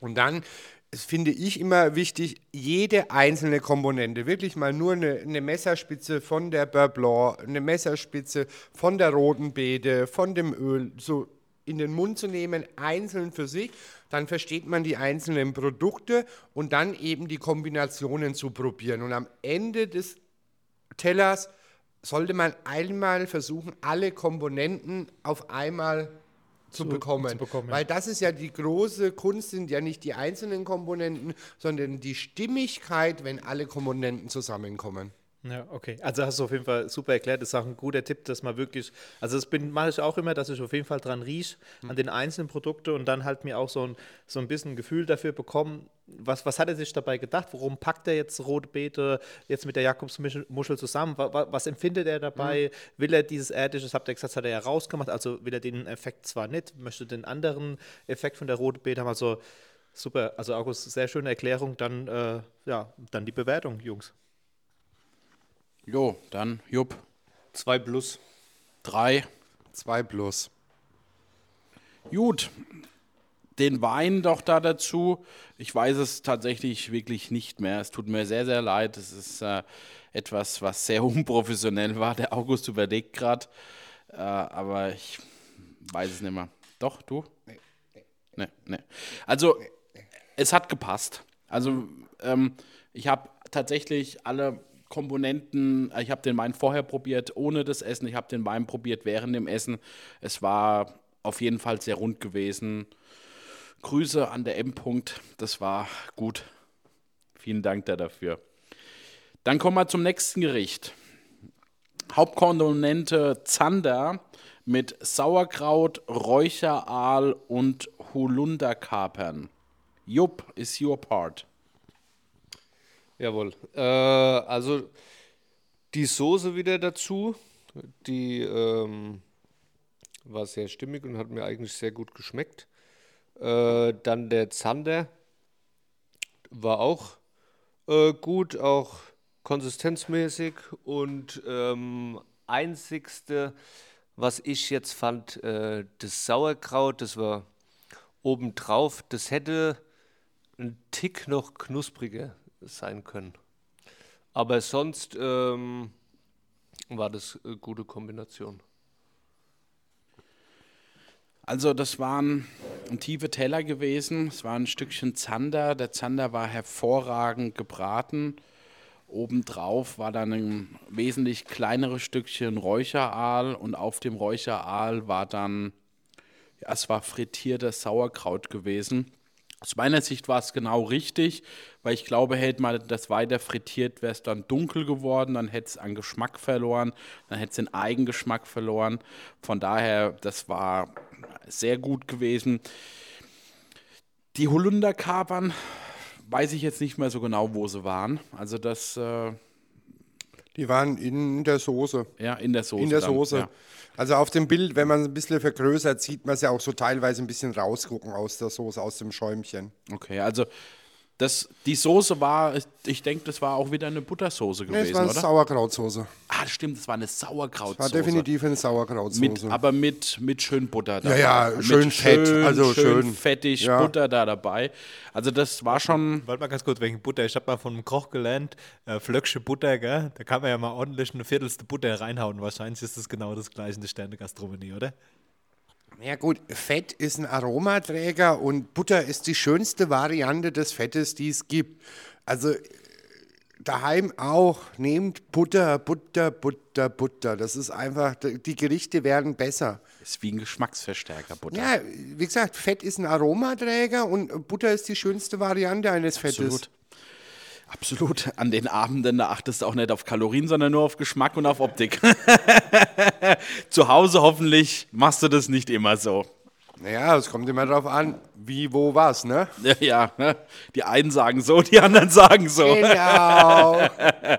Und dann das finde ich immer wichtig, jede einzelne Komponente, wirklich mal nur eine, eine Messerspitze von der Beurre Blanc, eine Messerspitze von der roten Beete, von dem Öl, so in den Mund zu nehmen, einzeln für sich, dann versteht man die einzelnen Produkte und dann eben die Kombinationen zu probieren. Und am Ende des Tellers sollte man einmal versuchen, alle Komponenten auf einmal zu, bekommen. zu bekommen. Weil das ist ja die große Kunst, sind ja nicht die einzelnen Komponenten, sondern die Stimmigkeit, wenn alle Komponenten zusammenkommen. Ja, okay. Also hast du auf jeden Fall super erklärt. Das ist auch ein guter Tipp, dass man wirklich, also das mache ich auch immer, dass ich auf jeden Fall dran rieche, an den einzelnen Produkten und dann halt mir auch so ein, so ein bisschen ein Gefühl dafür bekommen, was, was hat er sich dabei gedacht? Warum packt er jetzt rote Beete jetzt mit der Jakobsmuschel zusammen? Was, was empfindet er dabei? Mhm. Will er dieses Erdische, das habt ihr gesagt, hat er ja rausgemacht, also will er den Effekt zwar nicht, möchte den anderen Effekt von der roten Beete haben. Also super, also August, sehr schöne Erklärung. Dann, äh, ja, dann die Bewertung, Jungs. Jo, dann Jupp. Zwei plus. Drei. Zwei plus. Gut. Den Wein doch da dazu. Ich weiß es tatsächlich wirklich nicht mehr. Es tut mir sehr, sehr leid. Es ist äh, etwas, was sehr (laughs) unprofessionell war. Der August überlegt gerade. Äh, aber ich weiß es nicht mehr. Doch, du? Nee. Nee, nee. Also, es hat gepasst. Also, ähm, ich habe tatsächlich alle Komponenten. Ich habe den Wein vorher probiert ohne das Essen. Ich habe den Wein probiert während dem Essen. Es war auf jeden Fall sehr rund gewesen. Grüße an der M-Punkt. Das war gut. Vielen Dank da dafür. Dann kommen wir zum nächsten Gericht. Hauptkomponente Zander mit Sauerkraut, Räucheraal und Holunderkapern. Jupp, is your part. Jawohl. Äh, also die Soße wieder dazu, die ähm, war sehr stimmig und hat mir eigentlich sehr gut geschmeckt. Äh, dann der Zander war auch äh, gut, auch konsistenzmäßig und ähm, einzigste, was ich jetzt fand, äh, das Sauerkraut, das war obendrauf, das hätte ein Tick noch knuspriger sein können. Aber sonst ähm, war das eine gute Kombination. Also das waren tiefe Teller gewesen, es war ein Stückchen Zander. Der Zander war hervorragend gebraten. Obendrauf war dann ein wesentlich kleineres Stückchen Räucheraal und auf dem Räucheraal war dann, ja, es war frittiertes Sauerkraut gewesen. Aus meiner Sicht war es genau richtig, weil ich glaube, hätte man das weiter frittiert, wäre es dann dunkel geworden, dann hätte es an Geschmack verloren, dann hätte es den Eigengeschmack verloren. Von daher, das war sehr gut gewesen. Die Holunderkapern, weiß ich jetzt nicht mehr so genau, wo sie waren. Also das... Äh die waren in der Soße. Ja, in der Soße. In der Soße. ja. Also auf dem Bild, wenn man es ein bisschen vergrößert, sieht man es ja auch so teilweise ein bisschen rausgucken aus der Soße, aus dem Schäumchen. Okay, also das, die Soße war, ich denke, das war auch wieder eine Buttersoße gewesen, nee, es war eine oder? Sauerkrautsoße. Ah, stimmt, es war eine Sauerkrautsoße. Es war definitiv eine Sauerkrautsoße. Mit, aber mit, mit schön Butter dabei. Ja, ja, schön fett. Schön, also schön, schön fettig ja. Butter da dabei. Also das war schon... Warte mal ganz kurz wegen Butter. Ich habe mal von einem Koch gelernt, äh, Flöcksche Butter, gell? da kann man ja mal ordentlich eine Viertelste Butter reinhauen. Wahrscheinlich ist das genau das gleiche in der Sterne-Gastronomie, oder? Ja gut, Fett ist ein Aromaträger und Butter ist die schönste Variante des Fettes, die es gibt. Also daheim auch, nehmt Butter, Butter, Butter, Butter. Das ist einfach, die Gerichte werden besser. Ist wie ein Geschmacksverstärker, Butter. Ja, wie gesagt, Fett ist ein Aromaträger und Butter ist die schönste Variante eines Fettes. Absolut. Absolut. An den Abenden, da achtest du auch nicht auf Kalorien, sondern nur auf Geschmack und auf Optik. (laughs) Zu Hause hoffentlich machst du das nicht immer so. Naja, es kommt immer darauf an, wie, wo, was, ne? Ja, ja ne? die einen sagen so, die anderen sagen so. Genau.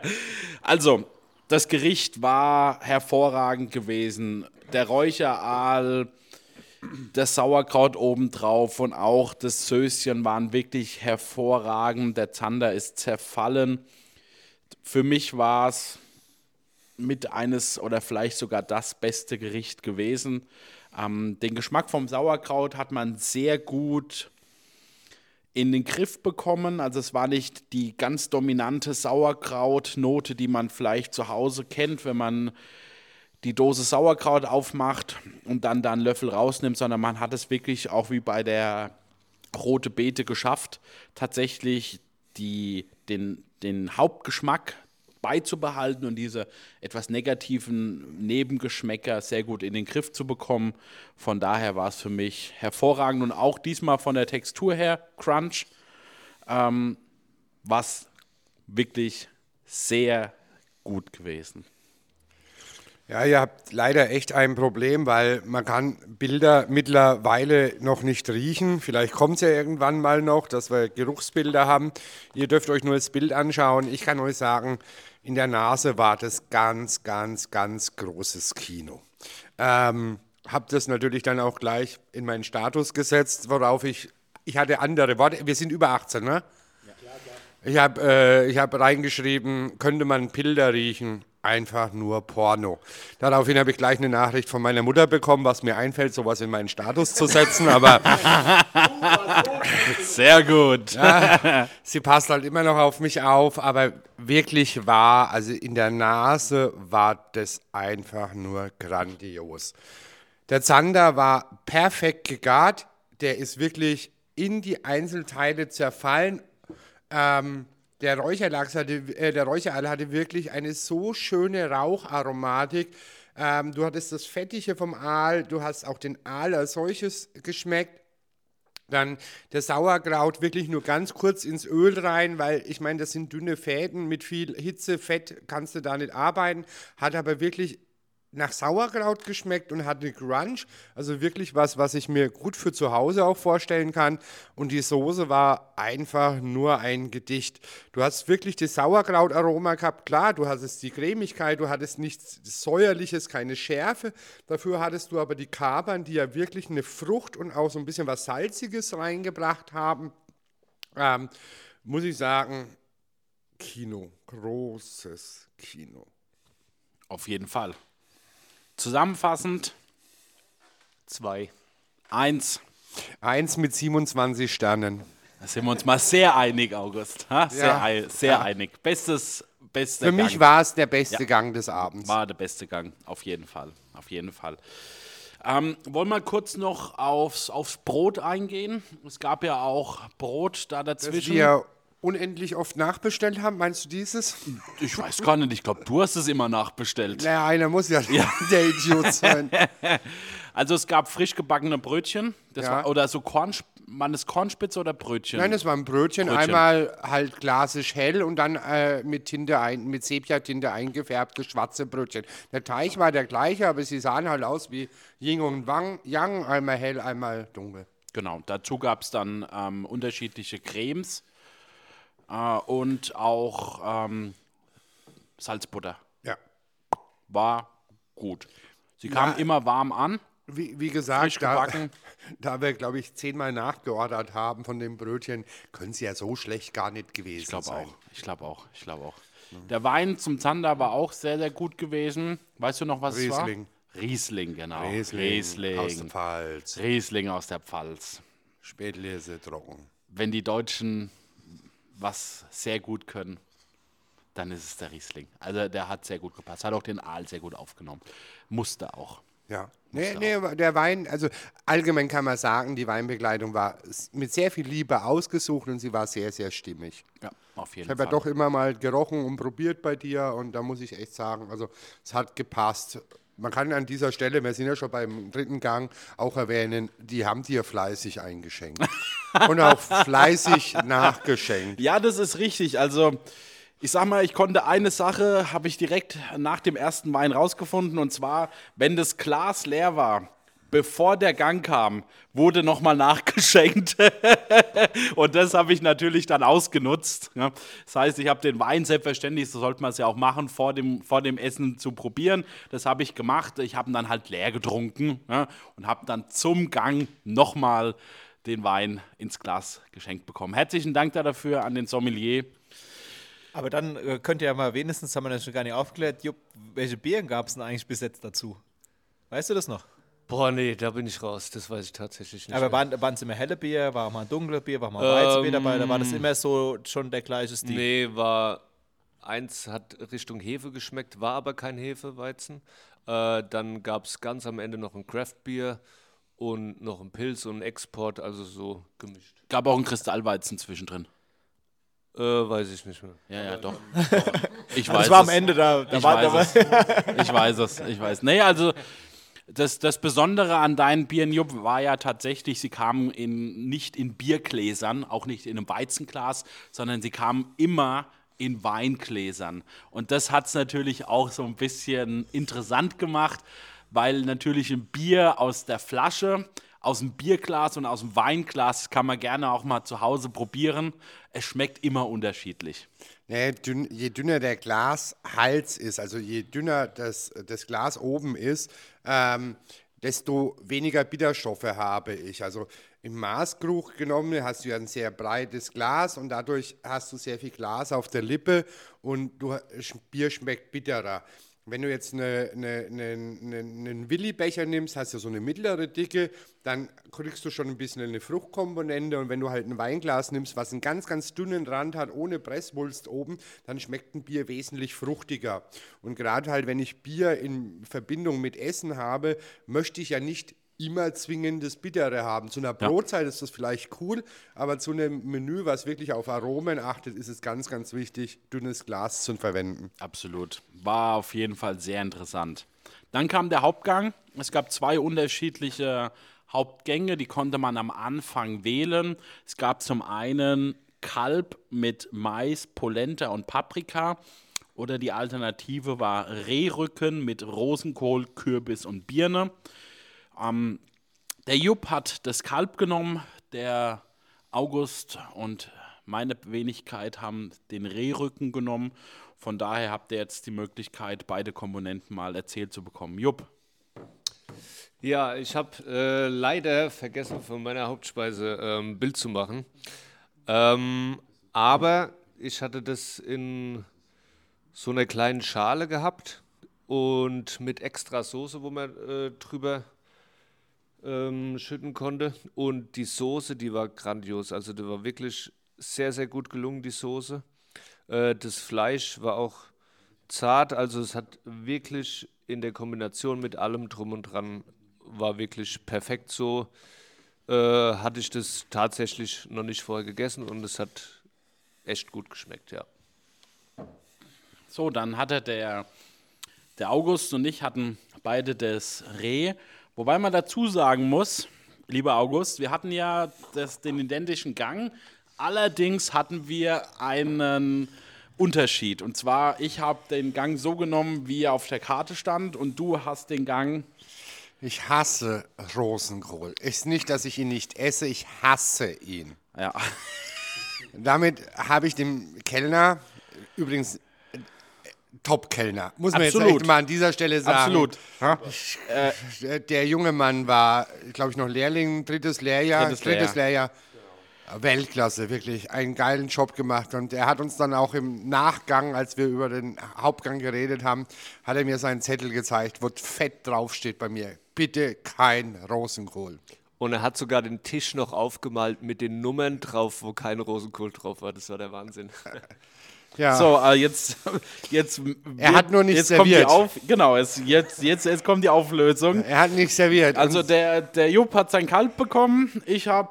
(laughs) also, das Gericht war hervorragend gewesen. Der Räucheraal, das Sauerkraut obendrauf und auch das Söschen waren wirklich hervorragend. Der Zander ist zerfallen. Für mich war es mit eines oder vielleicht sogar das beste Gericht gewesen. Ähm, den Geschmack vom Sauerkraut hat man sehr gut in den Griff bekommen. Also es war nicht die ganz dominante Sauerkrautnote, die man vielleicht zu Hause kennt, wenn man die Dose Sauerkraut aufmacht und dann da einen Löffel rausnimmt, sondern man hat es wirklich auch wie bei der rote Beete geschafft, tatsächlich die, den, den Hauptgeschmack beizubehalten und diese etwas negativen Nebengeschmäcker sehr gut in den Griff zu bekommen. Von daher war es für mich hervorragend und auch diesmal von der Textur her, Crunch, ähm, was wirklich sehr gut gewesen. Ja, ihr habt leider echt ein Problem, weil man kann Bilder mittlerweile noch nicht riechen. Vielleicht kommt es ja irgendwann mal noch, dass wir Geruchsbilder haben. Ihr dürft euch nur das Bild anschauen. Ich kann euch sagen, in der Nase war das ganz, ganz, ganz großes Kino. Ähm, habe das natürlich dann auch gleich in meinen Status gesetzt, worauf ich, ich hatte andere Worte. Wir sind über 18, ne? Ich habe äh, hab reingeschrieben, könnte man Bilder riechen? Einfach nur Porno. Daraufhin habe ich gleich eine Nachricht von meiner Mutter bekommen, was mir einfällt, sowas in meinen Status zu setzen, aber (laughs) sehr gut. Ja, sie passt halt immer noch auf mich auf, aber wirklich war, also in der Nase war das einfach nur grandios. Der Zander war perfekt gegart, der ist wirklich in die Einzelteile zerfallen. Ähm, der Räucherlachs hatte, äh, der Räucheraal hatte wirklich eine so schöne Raucharomatik. Ähm, du hattest das Fettige vom Aal, du hast auch den Aal als solches geschmeckt. Dann der Sauerkraut wirklich nur ganz kurz ins Öl rein, weil ich meine, das sind dünne Fäden mit viel Hitze, Fett kannst du da nicht arbeiten. Hat aber wirklich nach Sauerkraut geschmeckt und hatte Crunch. Also wirklich was, was ich mir gut für zu Hause auch vorstellen kann. Und die Soße war einfach nur ein Gedicht. Du hast wirklich das Sauerkrautaroma gehabt. Klar, du hattest die Cremigkeit, du hattest nichts Säuerliches, keine Schärfe. Dafür hattest du aber die Kapern, die ja wirklich eine Frucht und auch so ein bisschen was Salziges reingebracht haben. Ähm, muss ich sagen, Kino, großes Kino. Auf jeden Fall. Zusammenfassend. Zwei. Eins. Eins mit 27 Sternen. Da sind wir uns mal sehr einig, August. Ha? Sehr, ja. sehr ja. einig. Bestes, bester Für mich war es der beste ja. Gang des Abends. War der beste Gang, auf jeden Fall. Auf jeden Fall. Ähm, wollen wir kurz noch aufs, aufs Brot eingehen? Es gab ja auch Brot da dazwischen. Das unendlich oft nachbestellt haben. Meinst du dieses? Ich weiß gar nicht. Ich glaube, du hast es immer nachbestellt. Naja, einer muss ja, ja. (laughs) der Idiot sein. (laughs) Also es gab frisch gebackene Brötchen ja. war, oder so Korn, man ist Kornspitze oder Brötchen? Nein, das waren Brötchen. Brötchen. Einmal halt glasisch hell und dann äh, mit Tinte ein, mit Sepia-Tinte eingefärbte schwarze Brötchen. Der Teig war der gleiche, aber sie sahen halt aus wie Ying und Wang, Yang, einmal hell, einmal dunkel. Genau, dazu gab es dann ähm, unterschiedliche Cremes äh, und auch ähm, Salzbutter. Ja. War gut. Sie kam immer warm an. Wie, wie gesagt, da, (laughs) da, wir, glaube ich, zehnmal nachgeordert haben von dem Brötchen, können sie ja so schlecht gar nicht gewesen ich glaub sein. Auch. Ich glaube auch. Ich glaube auch. Mhm. Der Wein zum Zander war auch sehr, sehr gut gewesen. Weißt du noch, was Riesling. es war? Riesling, genau. Riesling, Riesling aus der Pfalz. Riesling aus der Pfalz. Spätlese trocken. Wenn die Deutschen was sehr gut können, dann ist es der Riesling. Also der hat sehr gut gepasst, hat auch den Aal sehr gut aufgenommen. Musste auch. Ja. Nee, nee, der Wein, also allgemein kann man sagen, die Weinbegleitung war mit sehr viel Liebe ausgesucht und sie war sehr, sehr stimmig. Ja, auf jeden ich Fall. Ich habe ja doch immer mal gerochen und probiert bei dir und da muss ich echt sagen, also es hat gepasst. Man kann an dieser Stelle, wir sind ja schon beim dritten Gang, auch erwähnen, die haben dir fleißig eingeschenkt. (laughs) und auch fleißig nachgeschenkt. Ja, das ist richtig. Also, ich sag mal, ich konnte eine Sache, habe ich direkt nach dem ersten Wein rausgefunden, und zwar, wenn das Glas leer war, bevor der Gang kam, wurde nochmal nachgeschenkt. (laughs) und das habe ich natürlich dann ausgenutzt. Das heißt, ich habe den Wein selbstverständlich, so sollte man es ja auch machen, vor dem, vor dem Essen zu probieren. Das habe ich gemacht. Ich habe ihn dann halt leer getrunken und habe dann zum Gang nochmal den Wein ins Glas geschenkt bekommen. Herzlichen Dank dafür an den Sommelier. Aber dann äh, könnt ihr ja mal wenigstens, haben wir das schon gar nicht aufgeklärt, Jupp, welche Bieren gab es denn eigentlich bis jetzt dazu? Weißt du das noch? Boah, nee, da bin ich raus. Das weiß ich tatsächlich nicht. Aber mehr. waren es immer helle Bier, war auch mal dunkle Bier, war mal Weizenbier Ähm, dabei? Da war das immer so schon der gleiche Stil? Nee, war. Eins hat Richtung Hefe geschmeckt, war aber kein Hefeweizen. Äh, dann gab es ganz am Ende noch ein Craft-Bier und noch ein Pilz und ein Export, also so gemischt. Gab auch einen Kristallweizen zwischendrin. Äh, weiß ich nicht mehr. Ja, ja, doch. (laughs) Ich weiß Das war am es. Ende da. da Ich war, da war, weiß es. Ich weiß es. Ich weiß. Nee, also das, das Besondere an deinen Bieren, Jupp, war ja tatsächlich, sie kamen in, nicht in Biergläsern, auch nicht in einem Weizenglas, sondern sie kamen immer in Weingläsern. Und das hat es natürlich auch so ein bisschen interessant gemacht, weil natürlich ein Bier aus der Flasche, aus dem Bierglas und aus dem Weinglas kann man gerne auch mal zu Hause probieren. Es schmeckt immer unterschiedlich. Nee, dünn, je dünner der Glashals ist, also je dünner das, das Glas oben ist, ähm, desto weniger Bitterstoffe habe ich. Also im Maßkrug genommen hast du ja ein sehr breites Glas und dadurch hast du sehr viel Glas auf der Lippe und du, Bier schmeckt bitterer. Wenn du jetzt eine, eine, eine, eine, einen Willi-Becher nimmst, hast du so eine mittlere Dicke, dann kriegst du schon ein bisschen eine Fruchtkomponente. Und wenn du halt ein Weinglas nimmst, was einen ganz, ganz dünnen Rand hat, ohne Presswulst oben, dann schmeckt ein Bier wesentlich fruchtiger. Und gerade halt, wenn ich Bier in Verbindung mit Essen habe, möchte ich ja nicht immer zwingend das Bittere haben. Zu einer Brotzeit ist das vielleicht cool, aber zu einem Menü, was wirklich auf Aromen achtet, ist es ganz, ganz wichtig, dünnes Glas zu verwenden. Absolut. War auf jeden Fall sehr interessant. Dann kam der Hauptgang. Es gab zwei unterschiedliche Hauptgänge, die konnte man am Anfang wählen. Es gab zum einen Kalb mit Mais, Polenta und Paprika. Oder die Alternative war Rehrücken mit Rosenkohl, Kürbis und Birne. Ähm, der Jupp hat das Kalb genommen, der August und meine Wenigkeit haben den Rehrücken genommen. Von daher habt ihr jetzt die Möglichkeit, beide Komponenten mal erzählt zu bekommen. Jupp, Ja, ich habe äh, leider vergessen, von meiner Hauptspeise ähm, ein Bild zu machen. Ähm, aber ich hatte das in so einer kleinen Schale gehabt und mit extra Soße, wo man äh, drüber ähm, schütten konnte. Und die Soße, die war grandios. Also die war wirklich sehr, sehr gut gelungen, die Soße. Äh, das Fleisch war auch zart, also es hat wirklich in der Kombination mit allem drum und dran war wirklich perfekt so. Äh, hatte ich das tatsächlich noch nicht vorher gegessen und es hat echt gut geschmeckt, ja. So, dann hatte der, der August und ich hatten beide das Reh. Wobei man dazu sagen muss, lieber August, wir hatten ja das, den identischen Gang. Allerdings hatten wir einen Unterschied. Und zwar, ich habe den Gang so genommen, wie er auf der Karte stand, und du hast den Gang. Ich hasse Rosenkohl. Ist nicht, dass ich ihn nicht esse, ich hasse ihn. Ja, Damit habe ich dem Kellner, übrigens Top-Kellner, muss man jetzt Absolut. echt mal an dieser Stelle sagen. absolut. Äh, Der junge Mann war, glaube ich, noch Lehrling, drittes Lehrjahr. Drittes Drittes, Lehrjahr. Weltklasse, wirklich. Einen geilen Job gemacht. Und er hat uns dann auch im Nachgang, als wir über den Hauptgang geredet haben, hat er mir seinen Zettel gezeigt, wo fett draufsteht bei mir. Bitte kein Rosenkohl. Und er hat sogar den Tisch noch aufgemalt mit den Nummern drauf, wo kein Rosenkohl drauf war. Das war der Wahnsinn. (laughs) Ja. So, äh, jetzt, (laughs) jetzt. Er hat nur nicht jetzt kommt die serviert. auf, Genau, es, jetzt, jetzt, jetzt kommt die Auflösung. Er hat nicht serviert. Also der, der Jupp hat sein Kalb bekommen, ich habe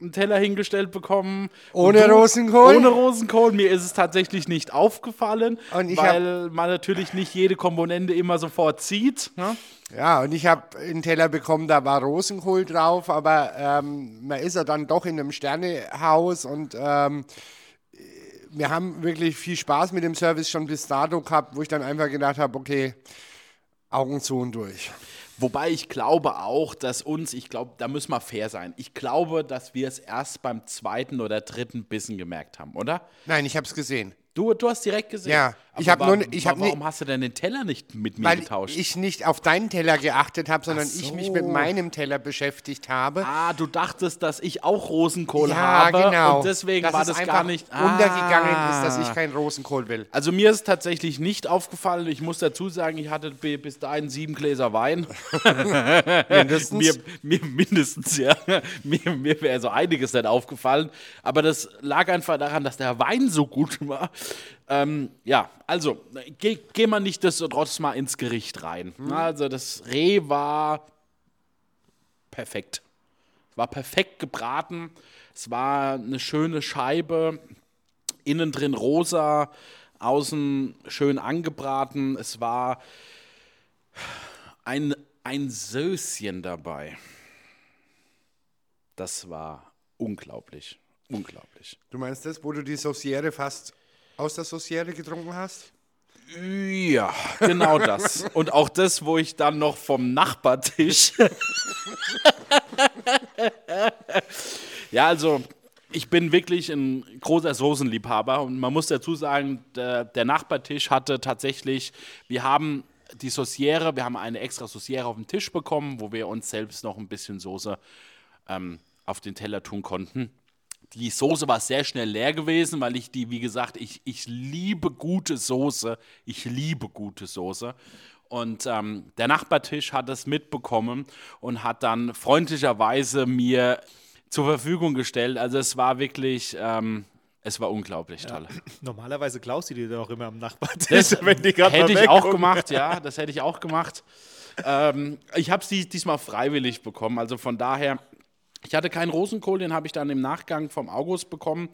einen Teller hingestellt bekommen. Ohne du- Rosenkohl? Ohne Rosenkohl. Mir ist es tatsächlich nicht aufgefallen, weil man natürlich nicht jede Komponente immer sofort sieht. Ne? Ja, und ich habe einen Teller bekommen, da war Rosenkohl drauf, aber ähm, man ist ja dann doch in einem Sternehaus und ähm, wir haben wirklich viel Spaß mit dem Service schon bis dato gehabt, wo ich dann einfach gedacht habe, okay, Augen zu und durch. Wobei ich glaube auch, dass uns, ich glaube, da müssen wir fair sein. Ich glaube, dass wir es erst beim zweiten oder dritten Bissen gemerkt haben, oder? Nein, ich habe es gesehen. Du, du hast direkt gesehen. Ja, ich Aber hab nur- ich hab wa- Warum hast du denn den Teller nicht mit mir Weil getauscht? ich nicht auf deinen Teller geachtet habe, sondern Ach ich mich so. mit meinem Teller beschäftigt habe. ah, du dachtest, dass ich auch Rosenkohl ja, habe genau. und deswegen Dass war das gar nicht untergegangen Ah. ist, dass ich keinen Rosenkohl will. Also mir ist tatsächlich nicht aufgefallen. Ich muss dazu sagen, ich hatte bi- bis dahin sieben Gläser Wein. (laughs) (laughs) Mindestens. mir, mir mindestens, ja. (laughs) Mir, mir wäre so einiges nicht aufgefallen. Aber das lag einfach daran, dass der Wein so gut war. Ähm, ja, also ge gehen wir nicht das trotz mal ins Gericht rein. Also das Reh war perfekt. Es war perfekt gebraten. Es war eine schöne Scheibe. Innen drin rosa, außen schön angebraten. Es war ein, ein Söschen dabei. Das war unglaublich. Unglaublich. Du meinst das, wo du die Sauciere fast aus der Sauciere getrunken hast? Ja, genau das. (laughs) Und auch das, wo ich dann noch vom Nachbartisch. (laughs) ja, also ich bin wirklich ein großer Soßenliebhaber und man muss dazu sagen, der, der Nachbartisch hatte tatsächlich, wir haben die Sauciere, wir haben eine extra Sauciere auf den Tisch bekommen, wo wir uns selbst noch ein bisschen Soße ähm, auf den Teller tun konnten. Die Soße war sehr schnell leer gewesen, weil ich die, wie gesagt, ich, ich liebe gute Soße. Ich liebe gute Soße. Und ähm, der Nachbartisch hat es mitbekommen und hat dann freundlicherweise mir zur Verfügung gestellt. Also es war wirklich, ähm, es war unglaublich toll. Normalerweise klaust du die dann auch immer am Nachbartisch, Das (laughs) wenn die grad hätte ich auch gemacht, ja, (laughs) das hätte ich auch gemacht. ähm, ich habe sie diesmal freiwillig bekommen, also von daher, ich hatte keinen Rosenkohl, den habe ich dann im Nachgang vom August bekommen.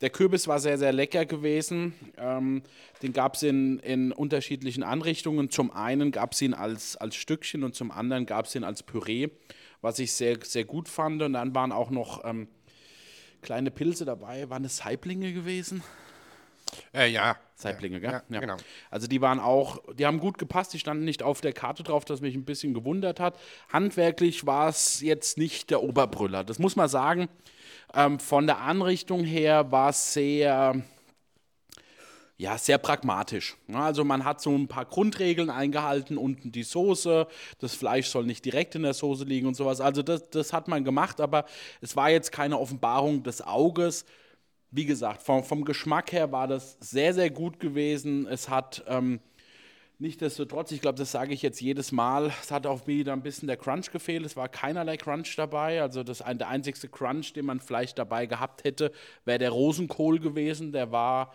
Der Kürbis war sehr, sehr lecker gewesen. Ähm, den gab es in, in unterschiedlichen Anrichtungen. Zum einen gab es ihn als, als Stückchen und zum anderen gab es ihn als Püree, was ich sehr, sehr gut fand. Und dann waren auch noch ähm, kleine Pilze dabei. Waren es Saiblinge gewesen? Äh, ja. Saiblinge, gell? Ja, genau. Also die waren auch, die haben gut gepasst, die standen nicht auf der Karte drauf, das mich ein bisschen gewundert hat. Handwerklich war es jetzt nicht der Oberbrüller, das muss man sagen. Ähm, von der Anrichtung her war es sehr, ja, sehr pragmatisch. Ja, Also man hat so ein paar Grundregeln eingehalten, unten die Soße, das Fleisch soll nicht direkt in der Soße liegen und sowas. Also das, das hat man gemacht, aber es war jetzt keine Offenbarung des Auges. Wie gesagt, vom, vom Geschmack her war das sehr, sehr gut gewesen. Es hat ähm, nichtsdestotrotz, ich glaube, das sage ich jetzt jedes Mal, es hat auch wieder ein bisschen der Crunch gefehlt. Es war keinerlei Crunch dabei. Also das, der einzigste Crunch, den man vielleicht dabei gehabt hätte, wäre der Rosenkohl gewesen. Der war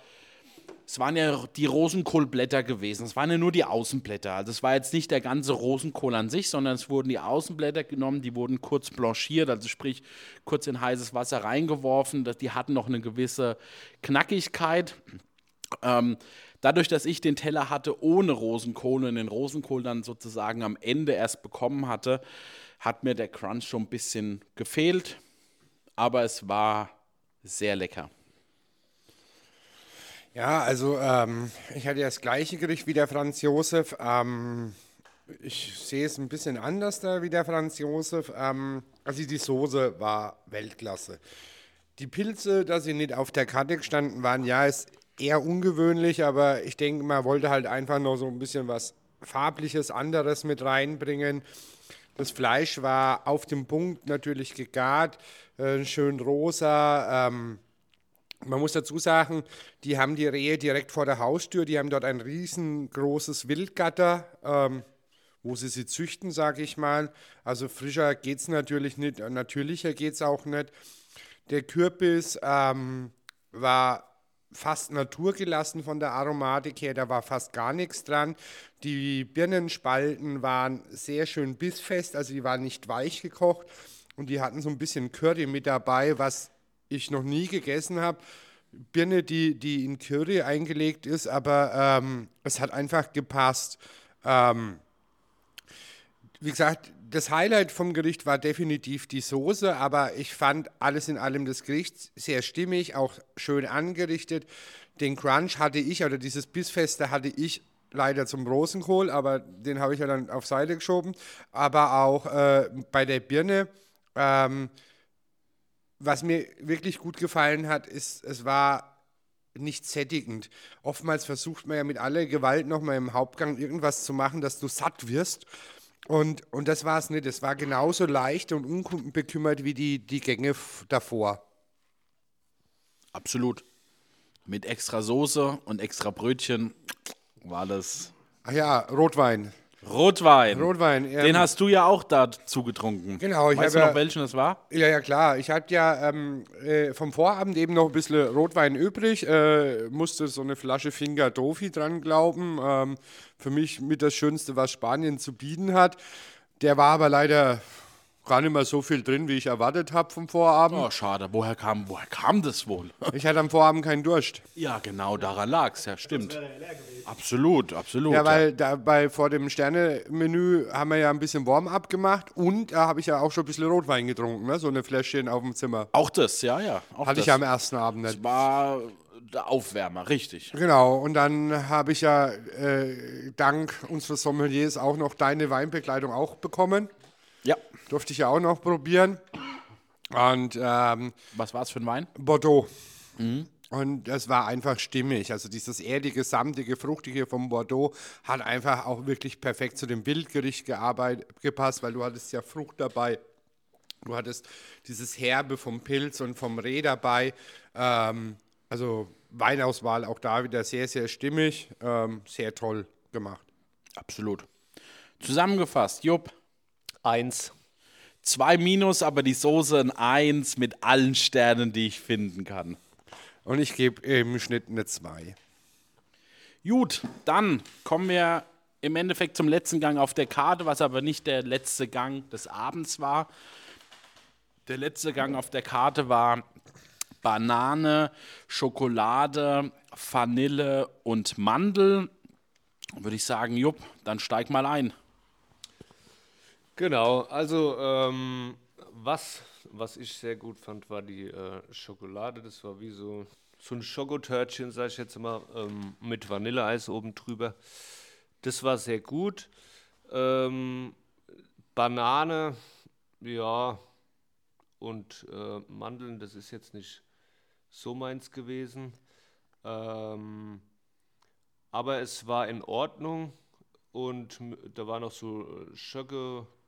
es waren ja die Rosenkohlblätter gewesen. Es waren ja nur die Außenblätter. Also es war jetzt nicht der ganze Rosenkohl an sich, sondern es wurden die Außenblätter genommen, die wurden kurz blanchiert, also sprich kurz in heißes Wasser reingeworfen. Die hatten noch eine gewisse Knackigkeit. Ähm, dadurch, dass ich den Teller hatte ohne Rosenkohl und den Rosenkohl dann sozusagen am Ende erst bekommen hatte, hat mir der Crunch schon ein bisschen gefehlt. Aber es war sehr lecker. Ja, also ähm, ich hatte das gleiche Gericht wie der Franz Josef. Ähm, ich sehe es ein bisschen anders da wie der Franz Josef. Ähm, also die Soße war Weltklasse. Die Pilze, dass sie nicht auf der Karte gestanden waren, ja, ist eher ungewöhnlich, aber ich denke, man wollte halt einfach noch so ein bisschen was farbliches, anderes mit reinbringen. Das Fleisch war auf dem Punkt natürlich gegart, äh, schön rosa. Ähm, man muss dazu sagen, die haben die Rehe direkt vor der Haustür, die haben dort ein riesengroßes Wildgatter, ähm, wo sie sie züchten, sage ich mal. Also frischer geht es natürlich nicht, natürlicher geht es auch nicht. Der Kürbis ähm, war fast naturgelassen von der Aromatik her, da war fast gar nichts dran. Die Birnenspalten waren sehr schön bissfest, also die waren nicht weich gekocht und die hatten so ein bisschen Curry mit dabei, was ich noch nie gegessen habe. Birne, die, die in Curry eingelegt ist, aber ähm, es hat einfach gepasst. Ähm, wie gesagt, das Highlight vom Gericht war definitiv die Soße, aber ich fand alles in allem das Gericht sehr stimmig, auch schön angerichtet. Den Crunch hatte ich, oder dieses Bissfeste hatte ich leider zum Rosenkohl, aber den habe ich ja dann auf Seite geschoben. Aber auch äh, bei der Birne, ähm, was mir wirklich gut gefallen hat, ist, es war nicht sättigend. Oftmals versucht man ja mit aller Gewalt nochmal im Hauptgang irgendwas zu machen, dass du satt wirst. Und, und das war es nicht. Es war genauso leicht und unbekümmert wie die, die Gänge davor. Absolut. Mit extra Soße und extra Brötchen war das. Ach ja, Rotwein. Rotwein. Rotwein. Ähm, Den hast du ja auch dazu getrunken. Genau, ich weißt du noch, ja- welchen das war? Ja, ja, klar. Ich hatte ja ähm, äh, vom Vorabend eben noch ein bisschen Rotwein übrig. Äh, musste so eine Flasche Finger Dofi dran glauben. Ähm, für mich mit das Schönste, was Spanien zu bieten hat. Der war aber leider gar nicht mehr so viel drin, wie ich erwartet habe vom Vorabend. Oh, schade. Woher kam, woher kam das wohl? (laughs) Ich hatte am Vorabend keinen Durst. Ja, genau, daran lag es. Ja, stimmt. Absolut, absolut. Ja, weil da bei, vor dem Sterne-Menü haben wir ja ein bisschen Warm-up gemacht und da habe ich ja auch schon ein bisschen Rotwein getrunken, ne? so eine Fläschchen auf dem Zimmer. Auch das, ja, ja. Auch Hatte das. ich ja am ersten Abend nicht. Das war der Aufwärmer, richtig. Genau, und dann habe ich ja äh, dank unseres Sommeliers auch noch deine Weinbegleitung auch bekommen. Ja. Durfte ich ja auch noch probieren. Und ähm, Was war es für ein Wein? Bordeaux. Und das war einfach stimmig. Also dieses erdige, samtige, fruchtige vom Bordeaux hat einfach auch wirklich perfekt zu dem Wildgericht gearbeitet, gepasst, weil du hattest ja Frucht dabei. Du hattest dieses Herbe vom Pilz und vom Reh dabei. Ähm, also Weinauswahl auch da wieder sehr, sehr stimmig. Ähm, sehr toll gemacht. Absolut. Zusammengefasst, Jupp, Eins. zwei Minus, aber die Soße ein Eins mit allen Sternen, die ich finden kann. Und ich gebe im Schnitt eine 2. Gut, dann kommen wir im Endeffekt zum letzten Gang auf der Karte, was aber nicht der letzte Gang des Abends war. Der letzte Gang auf der Karte war Banane, Schokolade, Vanille und Mandel. Würde ich sagen, Jupp, dann steig mal ein. Genau, also ähm, was, was ich sehr gut fand, war die äh, Schokolade. Das war wie so, so ein Schokotörtchen, sag ich jetzt mal, ähm, mit Vanilleeis oben drüber. Das war sehr gut. Ähm, Banane, ja, und äh, Mandeln, das ist jetzt nicht so meins gewesen. Ähm, aber es war in Ordnung und da waren noch so äh,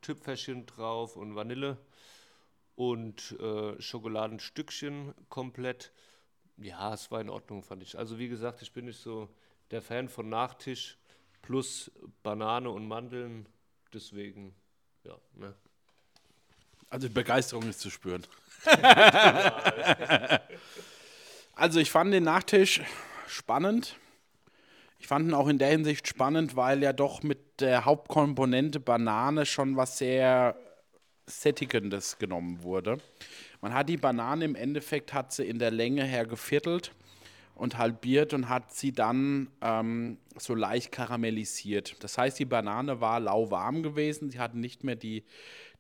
Schöcke-Tüpferchen drauf und Vanille und äh, Schokoladenstückchen komplett. Ja, es war in Ordnung, fand ich. Also wie gesagt, ich bin nicht so der Fan von Nachtisch plus Banane und Mandeln. Deswegen, ja, ne. Also Begeisterung ist zu spüren. (laughs) also ich fand den Nachtisch spannend. Ich fand ihn auch in der Hinsicht spannend, weil ja doch mit der Hauptkomponente Banane schon was sehr Sättigendes genommen wurde. Man hat die Banane im Endeffekt, hat sie in der Länge her geviertelt und halbiert und hat sie dann ähm, so leicht karamellisiert. Das heißt, die Banane war lauwarm gewesen, sie hatte nicht mehr die,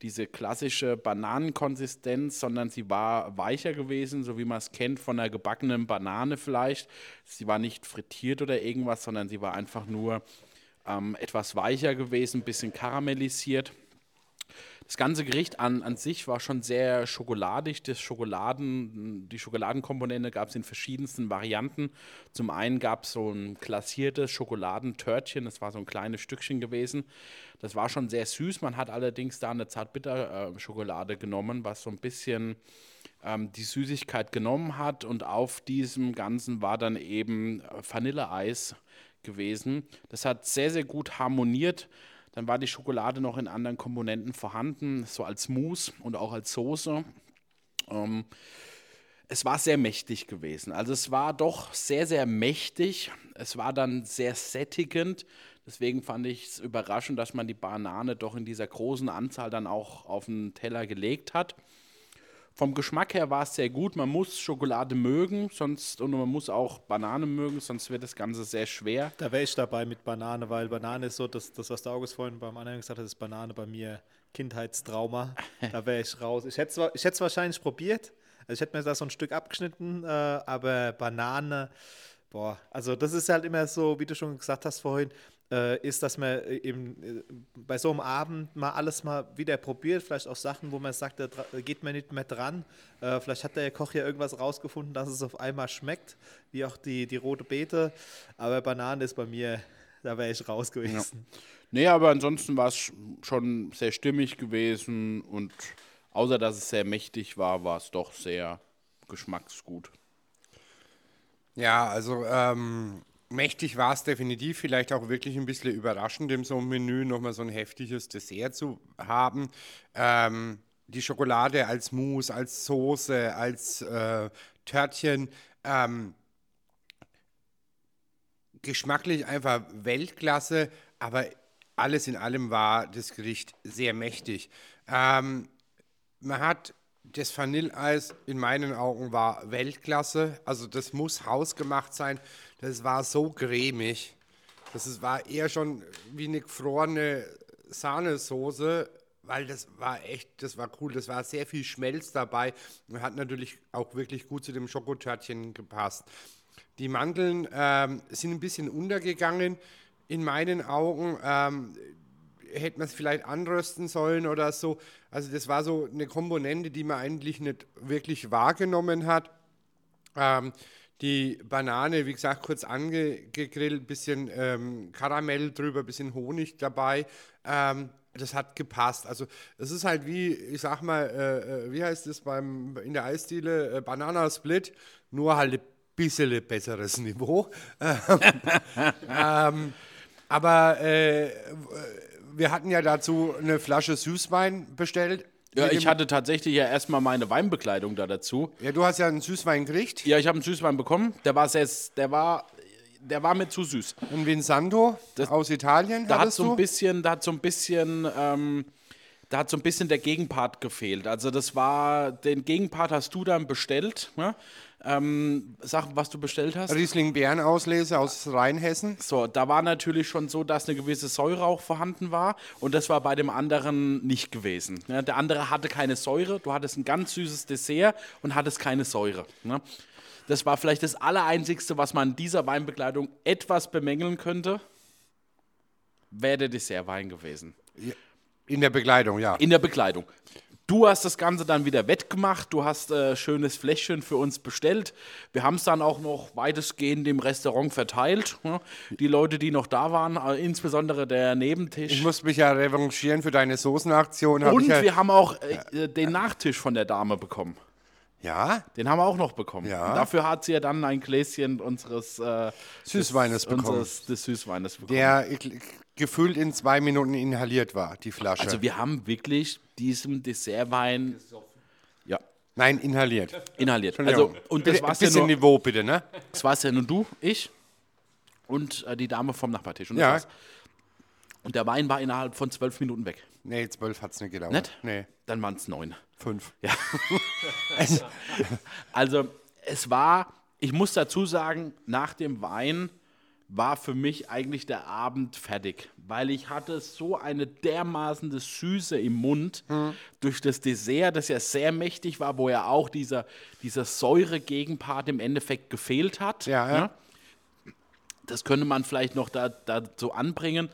diese klassische Bananenkonsistenz, sondern sie war weicher gewesen, so wie man es kennt von einer gebackenen Banane vielleicht. Sie war nicht frittiert oder irgendwas, sondern sie war einfach nur ähm, etwas weicher gewesen, ein bisschen karamellisiert. Das ganze Gericht an, an sich war schon sehr schokoladig. Das Schokoladen, die Schokoladenkomponente gab es in verschiedensten Varianten. Zum einen gab es so ein glasiertes Schokoladentörtchen, das war so ein kleines Stückchen gewesen. Das war schon sehr süß. Man hat allerdings da eine Zartbitter-Schokolade genommen, was so ein bisschen ähm, die Süßigkeit genommen hat. Und auf diesem Ganzen war dann eben äh, Vanilleeis gewesen. Das hat sehr, sehr gut harmoniert. Dann war die Schokolade noch in anderen Komponenten vorhanden, so als Mousse und auch als Soße. Ähm, es war sehr mächtig gewesen. Also es war doch sehr, sehr mächtig. Es war dann sehr sättigend. Deswegen fand ich es überraschend, dass man die Banane doch in dieser großen Anzahl dann auch auf den Teller gelegt hat. Vom Geschmack her war es sehr gut. Man muss Schokolade mögen, sonst und man muss auch Banane mögen, sonst wird das Ganze sehr schwer. Da wäre ich dabei mit Banane, weil Banane ist so, das, das was der August vorhin beim anderen gesagt hat, ist Banane bei mir Kindheitstrauma. Da wäre ich raus. Ich hätte es wahrscheinlich probiert. Also ich hätte mir da so ein Stück abgeschnitten, äh, aber Banane Boah, also das ist halt immer so, wie du schon gesagt hast vorhin, ist, dass man äh, eben äh, bei so einem Abend mal alles mal wieder probiert, vielleicht auch Sachen, wo man sagt, da geht man nicht mehr dran. Äh, vielleicht hat der Koch ja irgendwas rausgefunden, dass es auf einmal schmeckt, wie auch die, die rote Beete. Aber Banane ist bei mir, da wäre ich raus gewesen. Ja. Nee, aber ansonsten war es schon sehr stimmig gewesen und außer dass es sehr mächtig war, war es doch sehr geschmacksgut. Ja, also ähm, mächtig war es definitiv, vielleicht auch wirklich ein bisschen überraschend, in so einem Menü nochmal so ein heftiges Dessert zu haben. Ähm, die Schokolade als Mousse, als Soße, als äh, Törtchen. Ähm, geschmacklich einfach Weltklasse, aber alles in allem war das Gericht sehr mächtig. Ähm, man hat das Vanilleeis in meinen Augen war Weltklasse. Also das muss hausgemacht sein. Das war so cremig. Das war eher schon wie eine gefrorene Sahnesoße, weil das war echt, das war cool. Das war sehr viel Schmelz dabei und hat natürlich auch wirklich gut zu dem Schokotörtchen gepasst. Die Mandeln ähm, sind ein bisschen untergegangen in meinen Augen. Ähm, hätte man es vielleicht anrösten sollen oder so. Also das war so eine Komponente, die man eigentlich nicht wirklich wahrgenommen hat. Ähm, die Banane, wie gesagt, kurz angegrillt, bisschen ähm, Karamell drüber, bisschen Honig dabei. Ähm, das hat gepasst. Also es ist halt wie, ich sag mal, äh, äh wie heißt es beim in der Eisdiele, äh, Banana nur halt ein bisschen besseres (laughs) Niveau. ähm, aber äh, wir hatten ja dazu eine Flasche Süßwein bestellt. Ja, ich hatte tatsächlich ja erstmal meine Weinbekleidung da dazu. Ja, du hast ja einen Süßwein gekriegt. Ja, ich habe einen Süßwein bekommen. Der war sehr, der war, der war mir zu süß. Ein Vinsanto das, aus Italien. Da hat so ein bisschen, da hat so ein bisschen, ähm, da hat so ein bisschen der Gegenpart gefehlt. Also das war, den Gegenpart hast du dann bestellt. Ne? Ähm, Sachen, was du bestellt hast. Riesling Bärenauslese aus Rheinhessen. So, da war natürlich schon so, dass eine gewisse Säure auch vorhanden war und das war bei dem anderen nicht gewesen. Ja, der andere hatte keine Säure, du hattest ein ganz süßes Dessert und hattest keine Säure. Ne? Das war vielleicht das Allereinzigste, was man in dieser Weinbegleitung etwas bemängeln könnte, wäre der Dessertwein gewesen. In der Bekleidung, ja. In der Bekleidung. Du hast das Ganze dann wieder wettgemacht, du hast äh, schönes Fläschchen für uns bestellt. Wir haben es dann auch noch weitestgehend im Restaurant verteilt. Ne? Die Leute, die noch da waren, äh, insbesondere der Nebentisch. Ich muss mich ja revanchieren für deine Soßenaktion. Und ja wir haben auch äh, äh, den Nachtisch von der Dame bekommen. Ja? Den haben wir auch noch bekommen. Ja. Und dafür hat sie ja dann ein Gläschen unseres äh, Süßweines des, bekommen. Unseres, des Süßweines bekommen. Der gefühlt in zwei Minuten inhaliert war, die Flasche. Also wir haben wirklich diesem Dessertwein. Ja. Nein, inhaliert. Inhaliert. Also, und das war's bisschen ja nur, Niveau bitte, ne? Das war es ja nur du, ich und äh, die Dame vom Nachbartisch. Und, ja. Und der Wein war innerhalb von zwölf Minuten weg. Nee, zwölf hat es nicht gedauert. Nicht? Nee. Dann waren es neun. Fünf. Ja. (laughs) also, es war, ich muss dazu sagen, nach dem Wein war für mich eigentlich der Abend fertig, weil ich hatte so eine dermaßen Süße im Mund mhm. durch das Dessert, das ja sehr mächtig war, wo ja auch dieser, dieser Säure-Gegenpart im Endeffekt gefehlt hat. Ja, ja. Ne? Das könnte man vielleicht noch da, da so anbringen.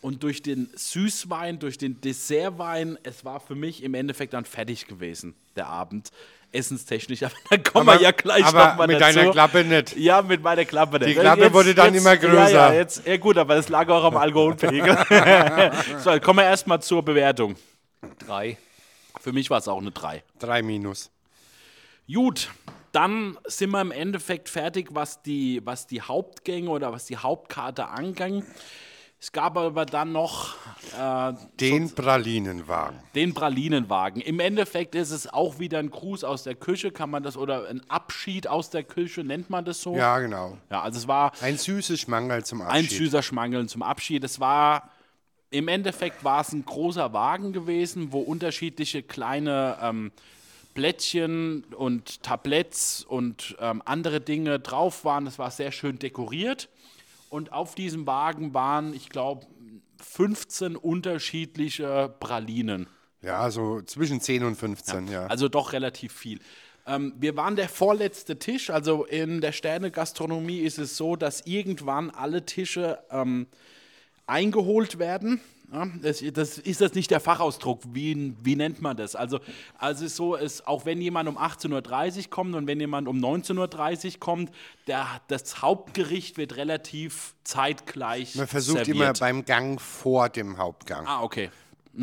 Und durch den Süßwein, durch den Dessertwein, es war für mich im Endeffekt dann fertig gewesen, der Abend essenstechnisch, (laughs) aber dann kommen aber, wir ja gleich nochmal mit dazu. deiner Klappe nicht. Ja, mit meiner Klappe nicht. Die Klappe jetzt, wurde dann jetzt, immer größer. Ja, ja, jetzt, ja, gut, aber das lag auch am Alkoholpegel. (laughs) (laughs) so, kommen wir erstmal zur Bewertung. Drei. Für mich war es auch eine drei. Drei minus. Gut, dann sind wir im Endeffekt fertig, was die, was die Hauptgänge oder was die Hauptkarte angeht. Es gab aber dann noch äh, den Pralinenwagen. Den Pralinenwagen. Im Endeffekt ist es auch wieder ein Gruß aus der Küche, kann man das oder ein Abschied aus der Küche nennt man das so? Ja, genau. Ja, also es war ein süßes Schmangel zum Abschied. Ein süßer Schmangel zum Abschied. Es war im Endeffekt war es ein großer Wagen gewesen, wo unterschiedliche kleine ähm, Plättchen und Tabletts und ähm, andere Dinge drauf waren. Es war sehr schön dekoriert. Und auf diesem Wagen waren, ich glaube, 15 unterschiedliche Pralinen. Ja, so zwischen 10 und 15, ja. ja. Also doch relativ viel. Ähm, wir waren der vorletzte Tisch. Also in der Sterne-Gastronomie ist es so, dass irgendwann alle Tische ähm, eingeholt werden. Das, das, ist das nicht der Fachausdruck? Wie, wie nennt man das? Also, also es ist so, es, auch wenn jemand um 18.30 Uhr kommt und wenn jemand um 19.30 Uhr kommt, der, das Hauptgericht wird relativ zeitgleich Man versucht serviert. immer beim Gang vor dem Hauptgang. Ah, okay.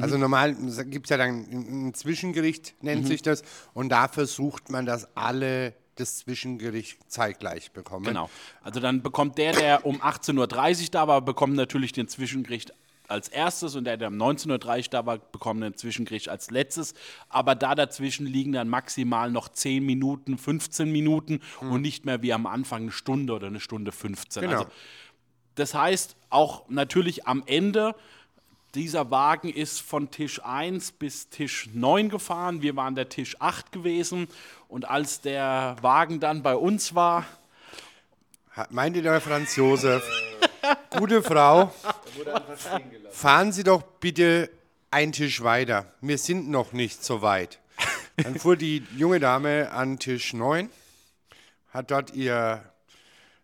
Also normal gibt es ja dann ein ein Zwischengericht, nennt sich das. Und da versucht man, dass alle das Zwischengericht zeitgleich bekommen. Genau. Also dann bekommt der, der um 18.30 Uhr da war, bekommt natürlich den Zwischengericht als erstes und der, der um 19.30 Uhr da war, bekommt den Zwischengericht als letztes. Aber da dazwischen liegen dann maximal noch 10 Minuten, 15 Minuten und nicht mehr wie am Anfang eine Stunde oder eine Stunde 15. Genau. Also, das heißt auch natürlich am Ende, dieser Wagen ist von Tisch 1 bis Tisch 9 gefahren. Wir waren der Tisch 8 gewesen. Und als der Wagen dann bei uns war, Meinte der Franz Josef, gute Frau, fahren Sie doch bitte einen Tisch weiter. Wir sind noch nicht so weit. Dann fuhr die junge Dame an Tisch 9, hat dort ihr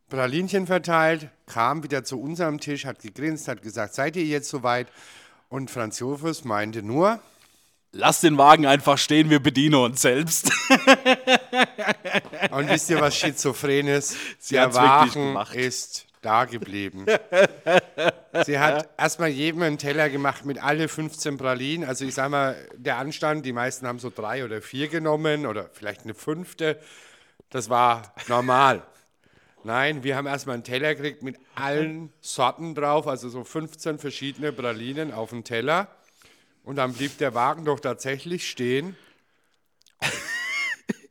Pralinchen verteilt, kam wieder zu unserem Tisch, hat gegrinst, hat gesagt, seid ihr jetzt soweit? Und Franz Josef meinte nur, lass den Wagen einfach stehen, wir bedienen uns selbst. Und wisst ihr, was schizophren ist? Sie Der Wagen gemacht. ist da geblieben. (laughs) Sie hat erstmal jedem einen Teller gemacht mit alle 15 Pralinen. Also ich sage mal, der Anstand, die meisten haben so drei oder vier genommen oder vielleicht eine fünfte. Das war normal. Nein, wir haben erstmal einen Teller gekriegt mit allen Sorten drauf, also so 15 verschiedene Pralinen auf dem Teller. Und dann blieb der Wagen doch tatsächlich stehen (laughs)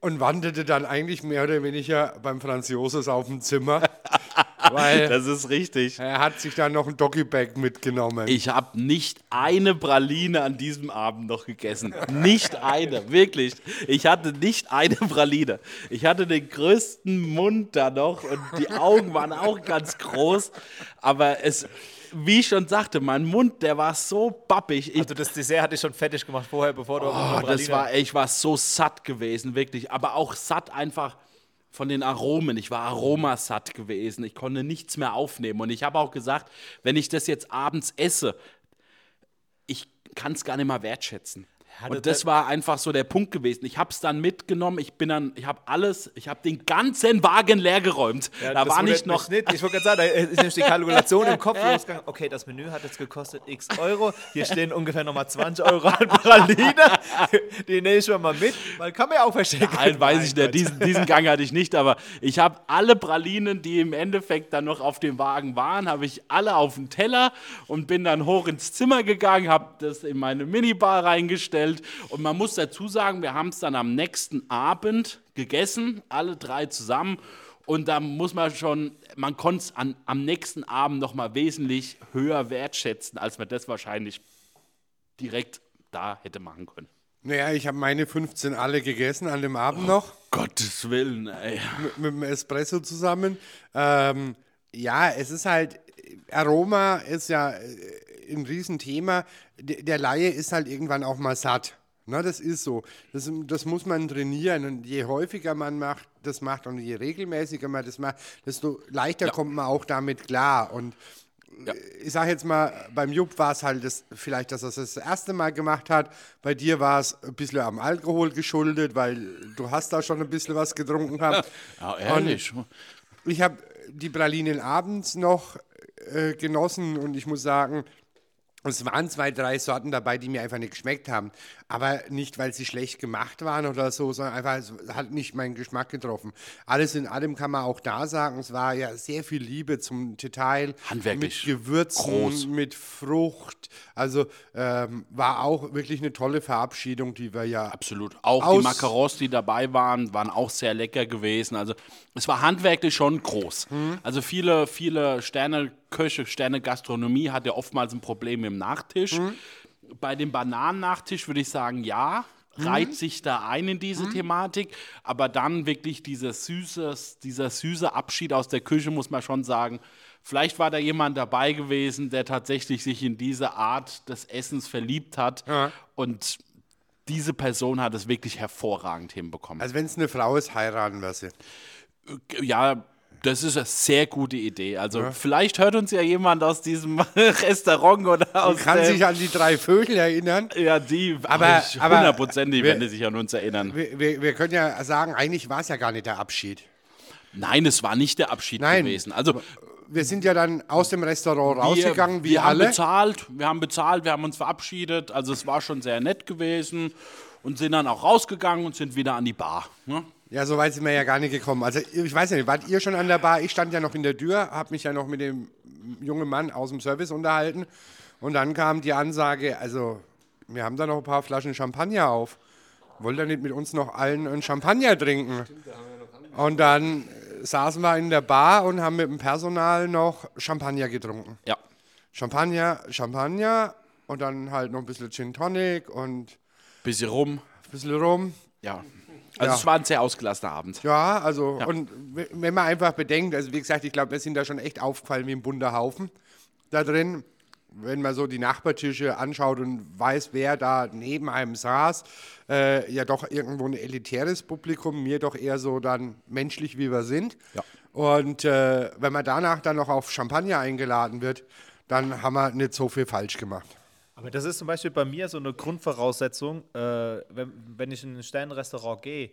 und wanderte dann eigentlich mehr oder weniger beim Franz Josef auf dem Zimmer, (laughs) (laughs) weil Das ist richtig. er hat sich dann noch ein Doggybag mitgenommen. Ich habe nicht eine Praline an diesem Abend noch gegessen. Nicht eine, wirklich. Ich hatte nicht eine Praline. Ich hatte den größten Mund da noch und die Augen waren auch ganz groß. Aber es, wie ich schon sagte, mein Mund, der war so bappig. Ich, Also das Dessert hatte ich schon fertig gemacht vorher, bevor du oh, das war, ich war so satt gewesen, wirklich. Aber auch satt einfach von den Aromen. Ich war aromasatt gewesen. Ich konnte nichts mehr aufnehmen. Und ich habe auch gesagt, wenn ich das jetzt abends esse, ich kann es gar nicht mal wertschätzen. Und das war einfach so der Punkt gewesen. Ich habe es dann mitgenommen. Ich bin dann, ich habe alles, ich habe den ganzen Wagen leer geräumt. da war nicht noch. Nicht. Ich wollte gerade sagen, da ist nämlich die Kalkulation im Kopf losgegangen. Okay, das Menü hat jetzt gekostet x Euro. Hier stehen ungefähr nochmal 20 Euro an Praline. Die nehme ich mir mal mit. Man kann mir auch verstecken. Nein, weiß Mein ich nicht. Diesen, diesen Gang hatte ich nicht, aber ich habe alle Pralinen, die im Endeffekt dann noch auf dem Wagen waren, habe ich alle auf den Teller und bin dann hoch ins Zimmer gegangen, habe das in meine Minibar reingestellt und man muss dazu sagen, wir haben es dann am nächsten Abend gegessen, alle drei zusammen. Und da muss man schon, man konnte es am nächsten Abend noch mal wesentlich höher wertschätzen, als man das wahrscheinlich direkt da hätte machen können. naja, ich habe meine 15 alle gegessen an dem Abend noch. Gottes Willen, ey. mit, mit dem Espresso zusammen. Ähm, ja, es ist halt, Aroma ist ja äh, ein Riesenthema. Der, der Laie ist halt irgendwann auch mal satt. Na, das ist so. Das, das muss man trainieren. Und je häufiger man macht, das macht und je regelmäßiger man das macht, desto leichter kommt man auch damit klar. Und äh, ich sage jetzt mal, beim Jupp war es halt das, vielleicht, dass er es das erste Mal gemacht hat. Bei dir war es ein bisschen am Alkohol geschuldet, weil du hast da schon ein bisschen was getrunken gehabt. Ja, ehrlich. Ich habe die Pralinen abends noch äh, genossen und ich muss sagen, es waren zwei, drei Sorten dabei, die mir einfach nicht geschmeckt haben. Aber nicht, weil sie schlecht gemacht waren oder so, sondern einfach, es hat nicht meinen Geschmack getroffen. Alles in allem kann man auch da sagen, es war ja sehr viel Liebe zum Detail. Handwerklich Mit Gewürzen, groß. mit Frucht. Also ähm, war auch wirklich eine tolle Verabschiedung, die wir ja Absolut. Auch die Macarons, die dabei waren, waren auch sehr lecker gewesen. Also es war handwerklich schon groß. Also viele, viele Sterneköche, Sterne-Gastronomie hat ja oftmals ein Problem im Nachtisch. Bei dem Bananennachtisch würde ich sagen, ja, reiht sich da ein in diese Thematik. Aber dann wirklich dieser süße, dieser süße Abschied aus der Küche, muss man schon sagen. Vielleicht war da jemand dabei gewesen, der tatsächlich sich in diese Art des Essens verliebt hat. Und diese Person hat es wirklich hervorragend hinbekommen. Also wenn es eine Frau ist, heiraten wir sie. ja, das ist eine sehr gute Idee. Also vielleicht hört uns ja jemand aus diesem (laughs) Restaurant oder aus Und kann sich an die drei Vögel erinnern. ja, die Aber- hundertprozentig wir- werden die sich an uns erinnern. Wir, wir, wir können ja sagen, eigentlich war es ja gar nicht der Abschied. Nein, es war nicht der Abschied Nein. gewesen. Also Wir sind ja dann aus dem Restaurant wir, rausgegangen, wie wir haben alle. bezahlt, wir haben bezahlt, wir haben uns verabschiedet. Also es war schon sehr nett gewesen und sind dann auch rausgegangen und sind wieder an die Bar. Ne? Ja, so weit sind wir ja gar nicht gekommen. Also ich weiß nicht, wart ihr schon an der Bar? Ich stand ja noch in der Tür, habe mich ja noch mit dem jungen Mann aus dem Service unterhalten. Und dann kam die Ansage, also wir haben da noch ein paar Flaschen Champagner auf. Wollt ihr nicht mit uns noch allen einen Champagner trinken? Und dann äh, saßen wir in der Bar und haben mit dem Personal noch Champagner getrunken. Ja. Champagner, Champagner und dann halt noch ein bisschen Gin Tonic und Bisschen rum. bisschen Rum. Ja. Also Ja. es war ein sehr ausgelassener Abend. Ja, also, und w- wenn man einfach bedenkt, also wie gesagt, ich glaube, wir sind da schon echt aufgefallen wie ein bunter Haufen da drin. Wenn man so die Nachbartische anschaut und weiß, wer da neben einem saß, äh, ja doch irgendwo ein elitäres Publikum, mir doch eher so dann menschlich, wie wir sind. Ja. Und äh, wenn man danach dann noch auf Champagner eingeladen wird, dann haben wir nicht so viel falsch gemacht. Aber das ist zum Beispiel bei mir so eine Grundvoraussetzung, äh, wenn, wenn ich in ein Sternenrestaurant gehe,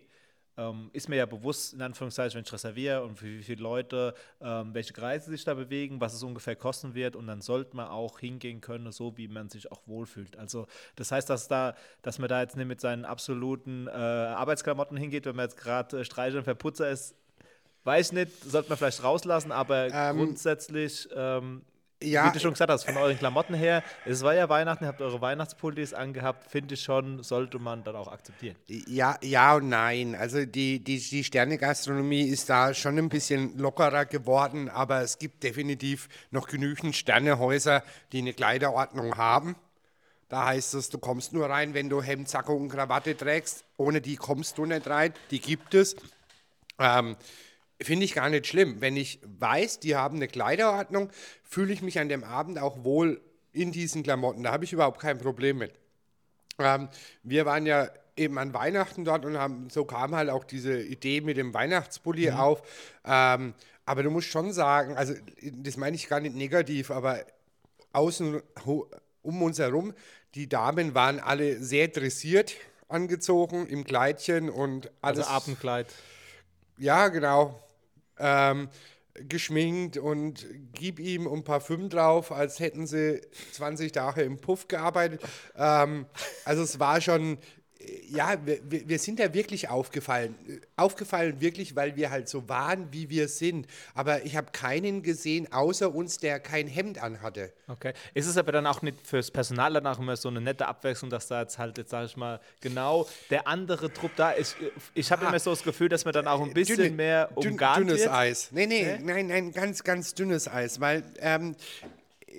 ähm, ist mir ja bewusst, in Anführungszeichen, wenn ich reserviere und für wie viele Leute, ähm, welche Kreise sich da bewegen, was es ungefähr kosten wird und dann sollte man auch hingehen können, so wie man sich auch wohlfühlt. Also das heißt, dass, da, dass man da jetzt nicht mit seinen absoluten äh, Arbeitsklamotten hingeht, wenn man jetzt gerade äh, Streicher und Verputzer ist, weiß nicht, sollte man vielleicht rauslassen, aber grundsätzlich Ähm, ähm, Ja, wie du schon gesagt hast, von euren Klamotten her, es war ja Weihnachten, ihr habt eure Weihnachtspullis angehabt, finde ich schon, sollte man dann auch akzeptieren. Ja, ja und nein. Also die, die, die Sternegastronomie ist da schon ein bisschen lockerer geworden, aber es gibt definitiv noch genügend Sternehäuser, die eine Kleiderordnung haben. Da heißt es, du kommst nur rein, wenn du Hemd, Sakko und Krawatte trägst. Ohne die kommst du nicht rein. Die gibt es. Ähm, Finde ich gar nicht schlimm. Wenn ich weiß, die haben eine Kleiderordnung, fühle ich mich an dem Abend auch wohl in diesen Klamotten. Da habe ich überhaupt kein Problem mit. Ähm, wir waren ja eben an Weihnachten dort und haben, so kam halt auch diese Idee mit dem Weihnachtspulli auf. Ähm, aber du musst schon sagen, also das meine ich gar nicht negativ, aber außen um uns herum, die Damen waren alle sehr dressiert angezogen im Kleidchen und Also alles. Abendkleid. Ja, genau. Ähm, geschminkt und gib ihm ein Parfüm drauf, als hätten sie 20 Tage im Puff gearbeitet. Ähm, also es war schon, ja, wir, wir sind da wirklich aufgefallen. Aufgefallen wirklich, weil wir halt so waren, wie wir sind. Aber ich habe keinen gesehen, außer uns, der kein Hemd anhatte. Okay. Ist es aber dann auch nicht fürs Personal danach immer so eine nette Abwechslung, dass da jetzt halt, jetzt sage ich mal, genau der andere Trupp da ist? Ich habe immer so das Gefühl, dass man dann auch ein bisschen Dünne- mehr umgarnt Dünnes wird. Eis. Nee, nee, Nee? nein, nein, ganz, ganz dünnes Eis, weil ähm, äh,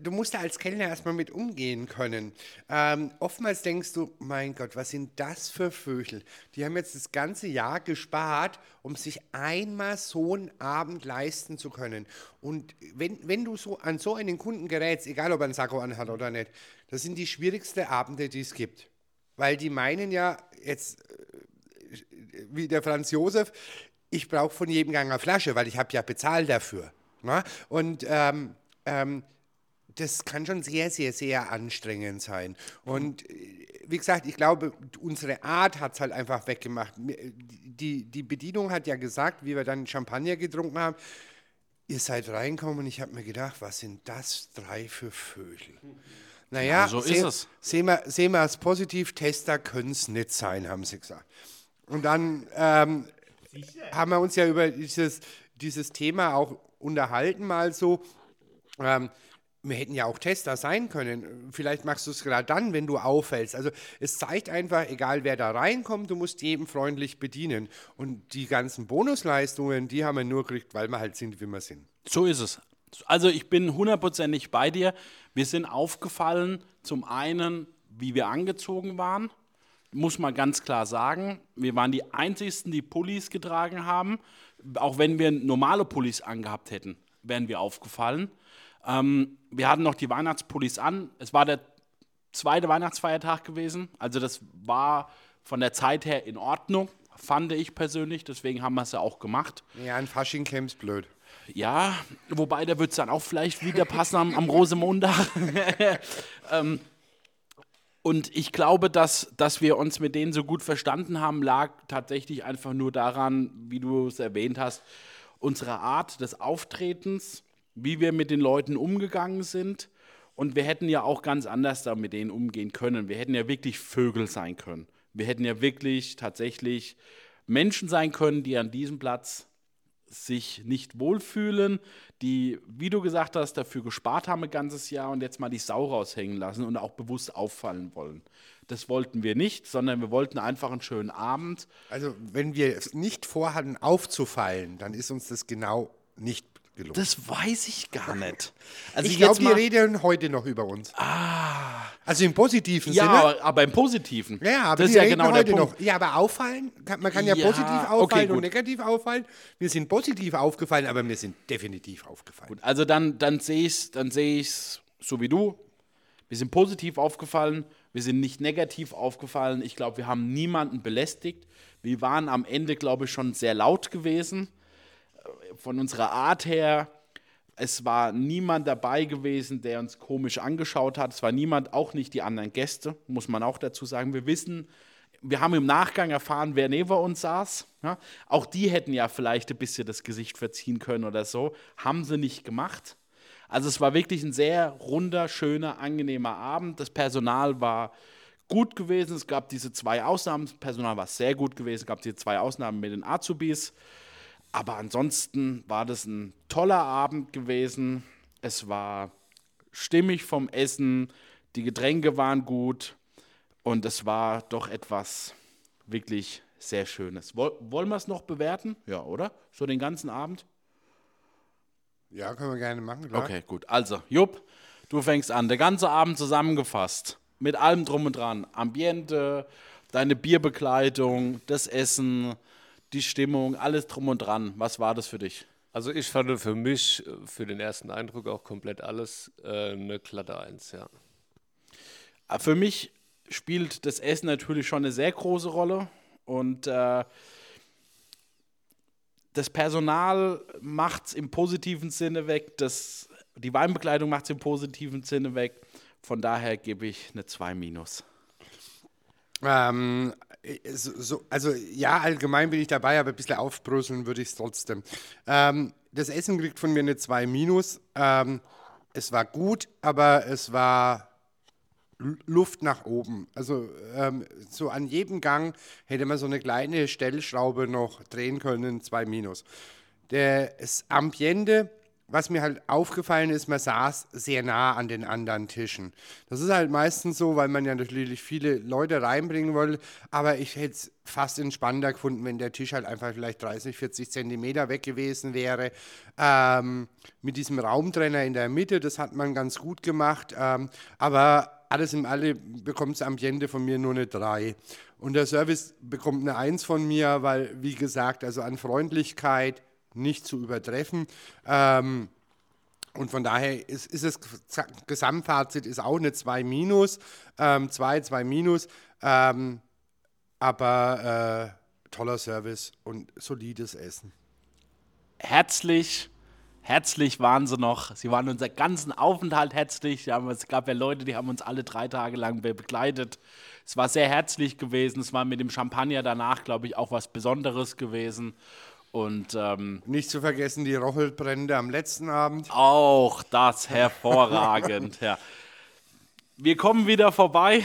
du musst da als Kellner erstmal mit umgehen können. Ähm, oftmals denkst du, mein Gott, was sind das für Vögel? Die haben jetzt das ganze Jahr gespart, um sich einmal so einen Abend leisten zu können. Und wenn, wenn du so an so einen Kunden gerätst, egal ob er einen Sakko anhat oder nicht, das sind die schwierigsten Abende, die es gibt. Weil die meinen ja, jetzt wie der Franz Josef, ich brauche von jedem Gang eine Flasche, weil ich habe ja bezahlt dafür. Ne? Und ähm, ähm, das kann schon sehr, sehr, sehr anstrengend sein. Und äh, wie gesagt, ich glaube, unsere Art hat es halt einfach weggemacht. Die, die Bedienung hat ja gesagt, wie wir dann Champagner getrunken haben, ihr seid reinkommen und ich habe mir gedacht, was sind das drei für Vögel? Naja, Ja, so ist es. Sehen wir, sehen wir es positiv, Tester können es nicht sein, haben sie gesagt. Und dann ähm, haben wir uns ja über dieses, dieses Thema auch unterhalten, mal so. Ähm, wir hätten ja auch Tester sein können. Vielleicht machst du es gerade dann, wenn du auffällst. Also es zeigt einfach, egal wer da reinkommt, du musst jedem freundlich bedienen. Und die ganzen Bonusleistungen, die haben wir nur gekriegt, weil wir halt sind, wie wir sind. So ist es. Also ich bin hundertprozentig bei dir. Wir sind aufgefallen, zum einen, wie wir angezogen waren, muss man ganz klar sagen. Wir waren die einzigsten, die Pullis getragen haben. Auch wenn wir normale Pullis angehabt hätten, wären wir aufgefallen. Ähm, wir hatten noch die Weihnachtspullis an. Es war der zweite Weihnachtsfeiertag gewesen. Also das war von der Zeit her in Ordnung, fand ich persönlich. Deswegen haben wir es ja auch gemacht. Ja, ein Fasching käm's blöd. Ja, wobei da wird es dann auch vielleicht wieder passen am, am Rosemontag. (laughs) ähm, und ich glaube, dass, dass wir uns mit denen so gut verstanden haben, lag tatsächlich einfach nur daran, wie du es erwähnt hast, unsere Art des Auftretens, wie wir mit den Leuten umgegangen sind. Und wir hätten ja auch ganz anders da mit denen umgehen können. Wir hätten ja wirklich Vögel sein können. Wir hätten ja wirklich tatsächlich Menschen sein können, die an diesem Platz sich nicht wohlfühlen, die, wie du gesagt hast, dafür gespart haben ein ganzes Jahr und jetzt mal die Sau raushängen lassen und auch bewusst auffallen wollen. Das wollten wir nicht, sondern wir wollten einfach einen schönen Abend. Also, wenn wir es nicht vorhatten, aufzufallen, dann ist uns das genau nicht gelungen. Das weiß ich gar nicht. Also ich glaube, die reden heute noch über uns. Ah. Also im positiven ja, Sinne. Aber, aber im Positiven. Ja, aber das ist ja reden genau heute der Punkt. noch. Ja, aber auffallen, man kann ja, Ja, positiv okay, auffallen und gut. negativ auffallen. Wir sind positiv aufgefallen, aber wir sind definitiv aufgefallen. Gut, also dann, dann sehe ich es dann seh ich's so wie du. Wir sind positiv aufgefallen, wir sind nicht negativ aufgefallen. Ich glaube, wir haben niemanden belästigt. Wir waren am Ende, glaube ich, schon sehr laut gewesen. Von unserer Art her. Es war niemand dabei gewesen, der uns komisch angeschaut hat. Es war niemand, auch nicht die anderen Gäste, muss man auch dazu sagen. Wir wissen, wir haben im Nachgang erfahren, wer neben uns saß. Ja? Auch die hätten ja vielleicht ein bisschen das Gesicht verziehen können oder so. Haben sie nicht gemacht. Also es war wirklich ein sehr runder, schöner, angenehmer Abend. Das Personal war gut gewesen. Es gab diese zwei Ausnahmen. Das Personal war sehr gut gewesen. Es gab diese zwei Ausnahmen mit den Azubis. Aber ansonsten war das ein toller Abend gewesen. Es war stimmig vom Essen. Die Getränke waren gut. Und es war doch etwas wirklich sehr Schönes. Woll, wollen wir es noch bewerten? Ja, oder? So den ganzen Abend? Ja, können wir gerne machen, klar. Okay, gut. Also, Jupp, du fängst an. Der ganze Abend zusammengefasst. Mit allem drum und dran. Ambiente, deine Bierbekleidung, das Essen, die Stimmung, alles drum und dran. Was war das für dich? Also ich fand für mich, für den ersten Eindruck auch komplett alles äh, eine glatte Eins, ja. Äh, Für mich spielt das Essen natürlich schon eine sehr große Rolle. Und äh, das Personal macht es im positiven Sinne weg. Das, die Weinbekleidung macht es im positiven Sinne weg. Von daher gebe ich eine 2 minus. Ähm, so, so, also ja, allgemein bin ich dabei, aber ein bisschen aufbröseln würde ich es trotzdem. Ähm, das Essen kriegt von mir eine 2 minus. Ähm, es war gut, aber es war Lu- Luft nach oben. Also ähm, so an jedem Gang hätte man so eine kleine Stellschraube noch drehen können, 2 minus. Das Ambiente, was mir halt aufgefallen ist, man saß sehr nah an den anderen Tischen. Das ist halt meistens so, weil man ja natürlich viele Leute reinbringen wollte, aber ich hätte es fast entspannender gefunden, wenn der Tisch halt einfach vielleicht 30, 40 Zentimeter weg gewesen wäre. Ähm, mit diesem Raumtrenner in der Mitte, das hat man ganz gut gemacht, ähm, aber alles im Alle bekommt das Ambiente von mir nur eine 3. Und der Service bekommt eine 1 von mir, weil, wie gesagt, also an Freundlichkeit nicht zu übertreffen. Ähm, und von daher ist, ist das Gesamtfazit ist auch eine 2 minus, 2, 2 minus, ähm, aber äh, toller Service und solides Essen. herzlich, herzlich waren sie noch. Sie waren unser ganzen Aufenthalt herzlich. Haben, es gab ja Leute, die haben uns alle drei Tage lang be- begleitet. Es war sehr herzlich gewesen. Es war mit dem Champagner danach, glaube ich, auch was Besonderes gewesen. Und ähm, Nicht zu vergessen die Rochelbrände am letzten Abend. auch das hervorragend. (laughs) ja. Wir kommen wieder vorbei.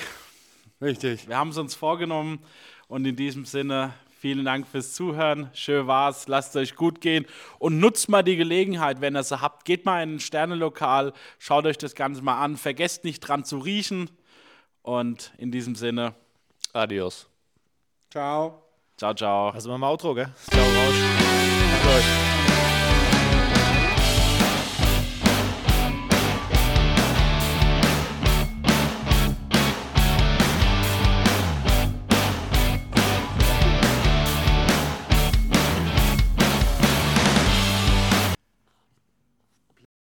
Richtig. Wir haben es uns vorgenommen. Und in diesem Sinne, vielen Dank fürs Zuhören. Schön war's. Lasst euch gut gehen. Und nutzt mal die Gelegenheit, wenn ihr sie habt. Geht mal in ein Sternelokal. Schaut euch das Ganze mal an. Vergesst nicht dran zu riechen. Und in diesem Sinne, Adios. Ciao. Ciao, ciao. Also mal im Outro, gell? Ciao raus. Euch.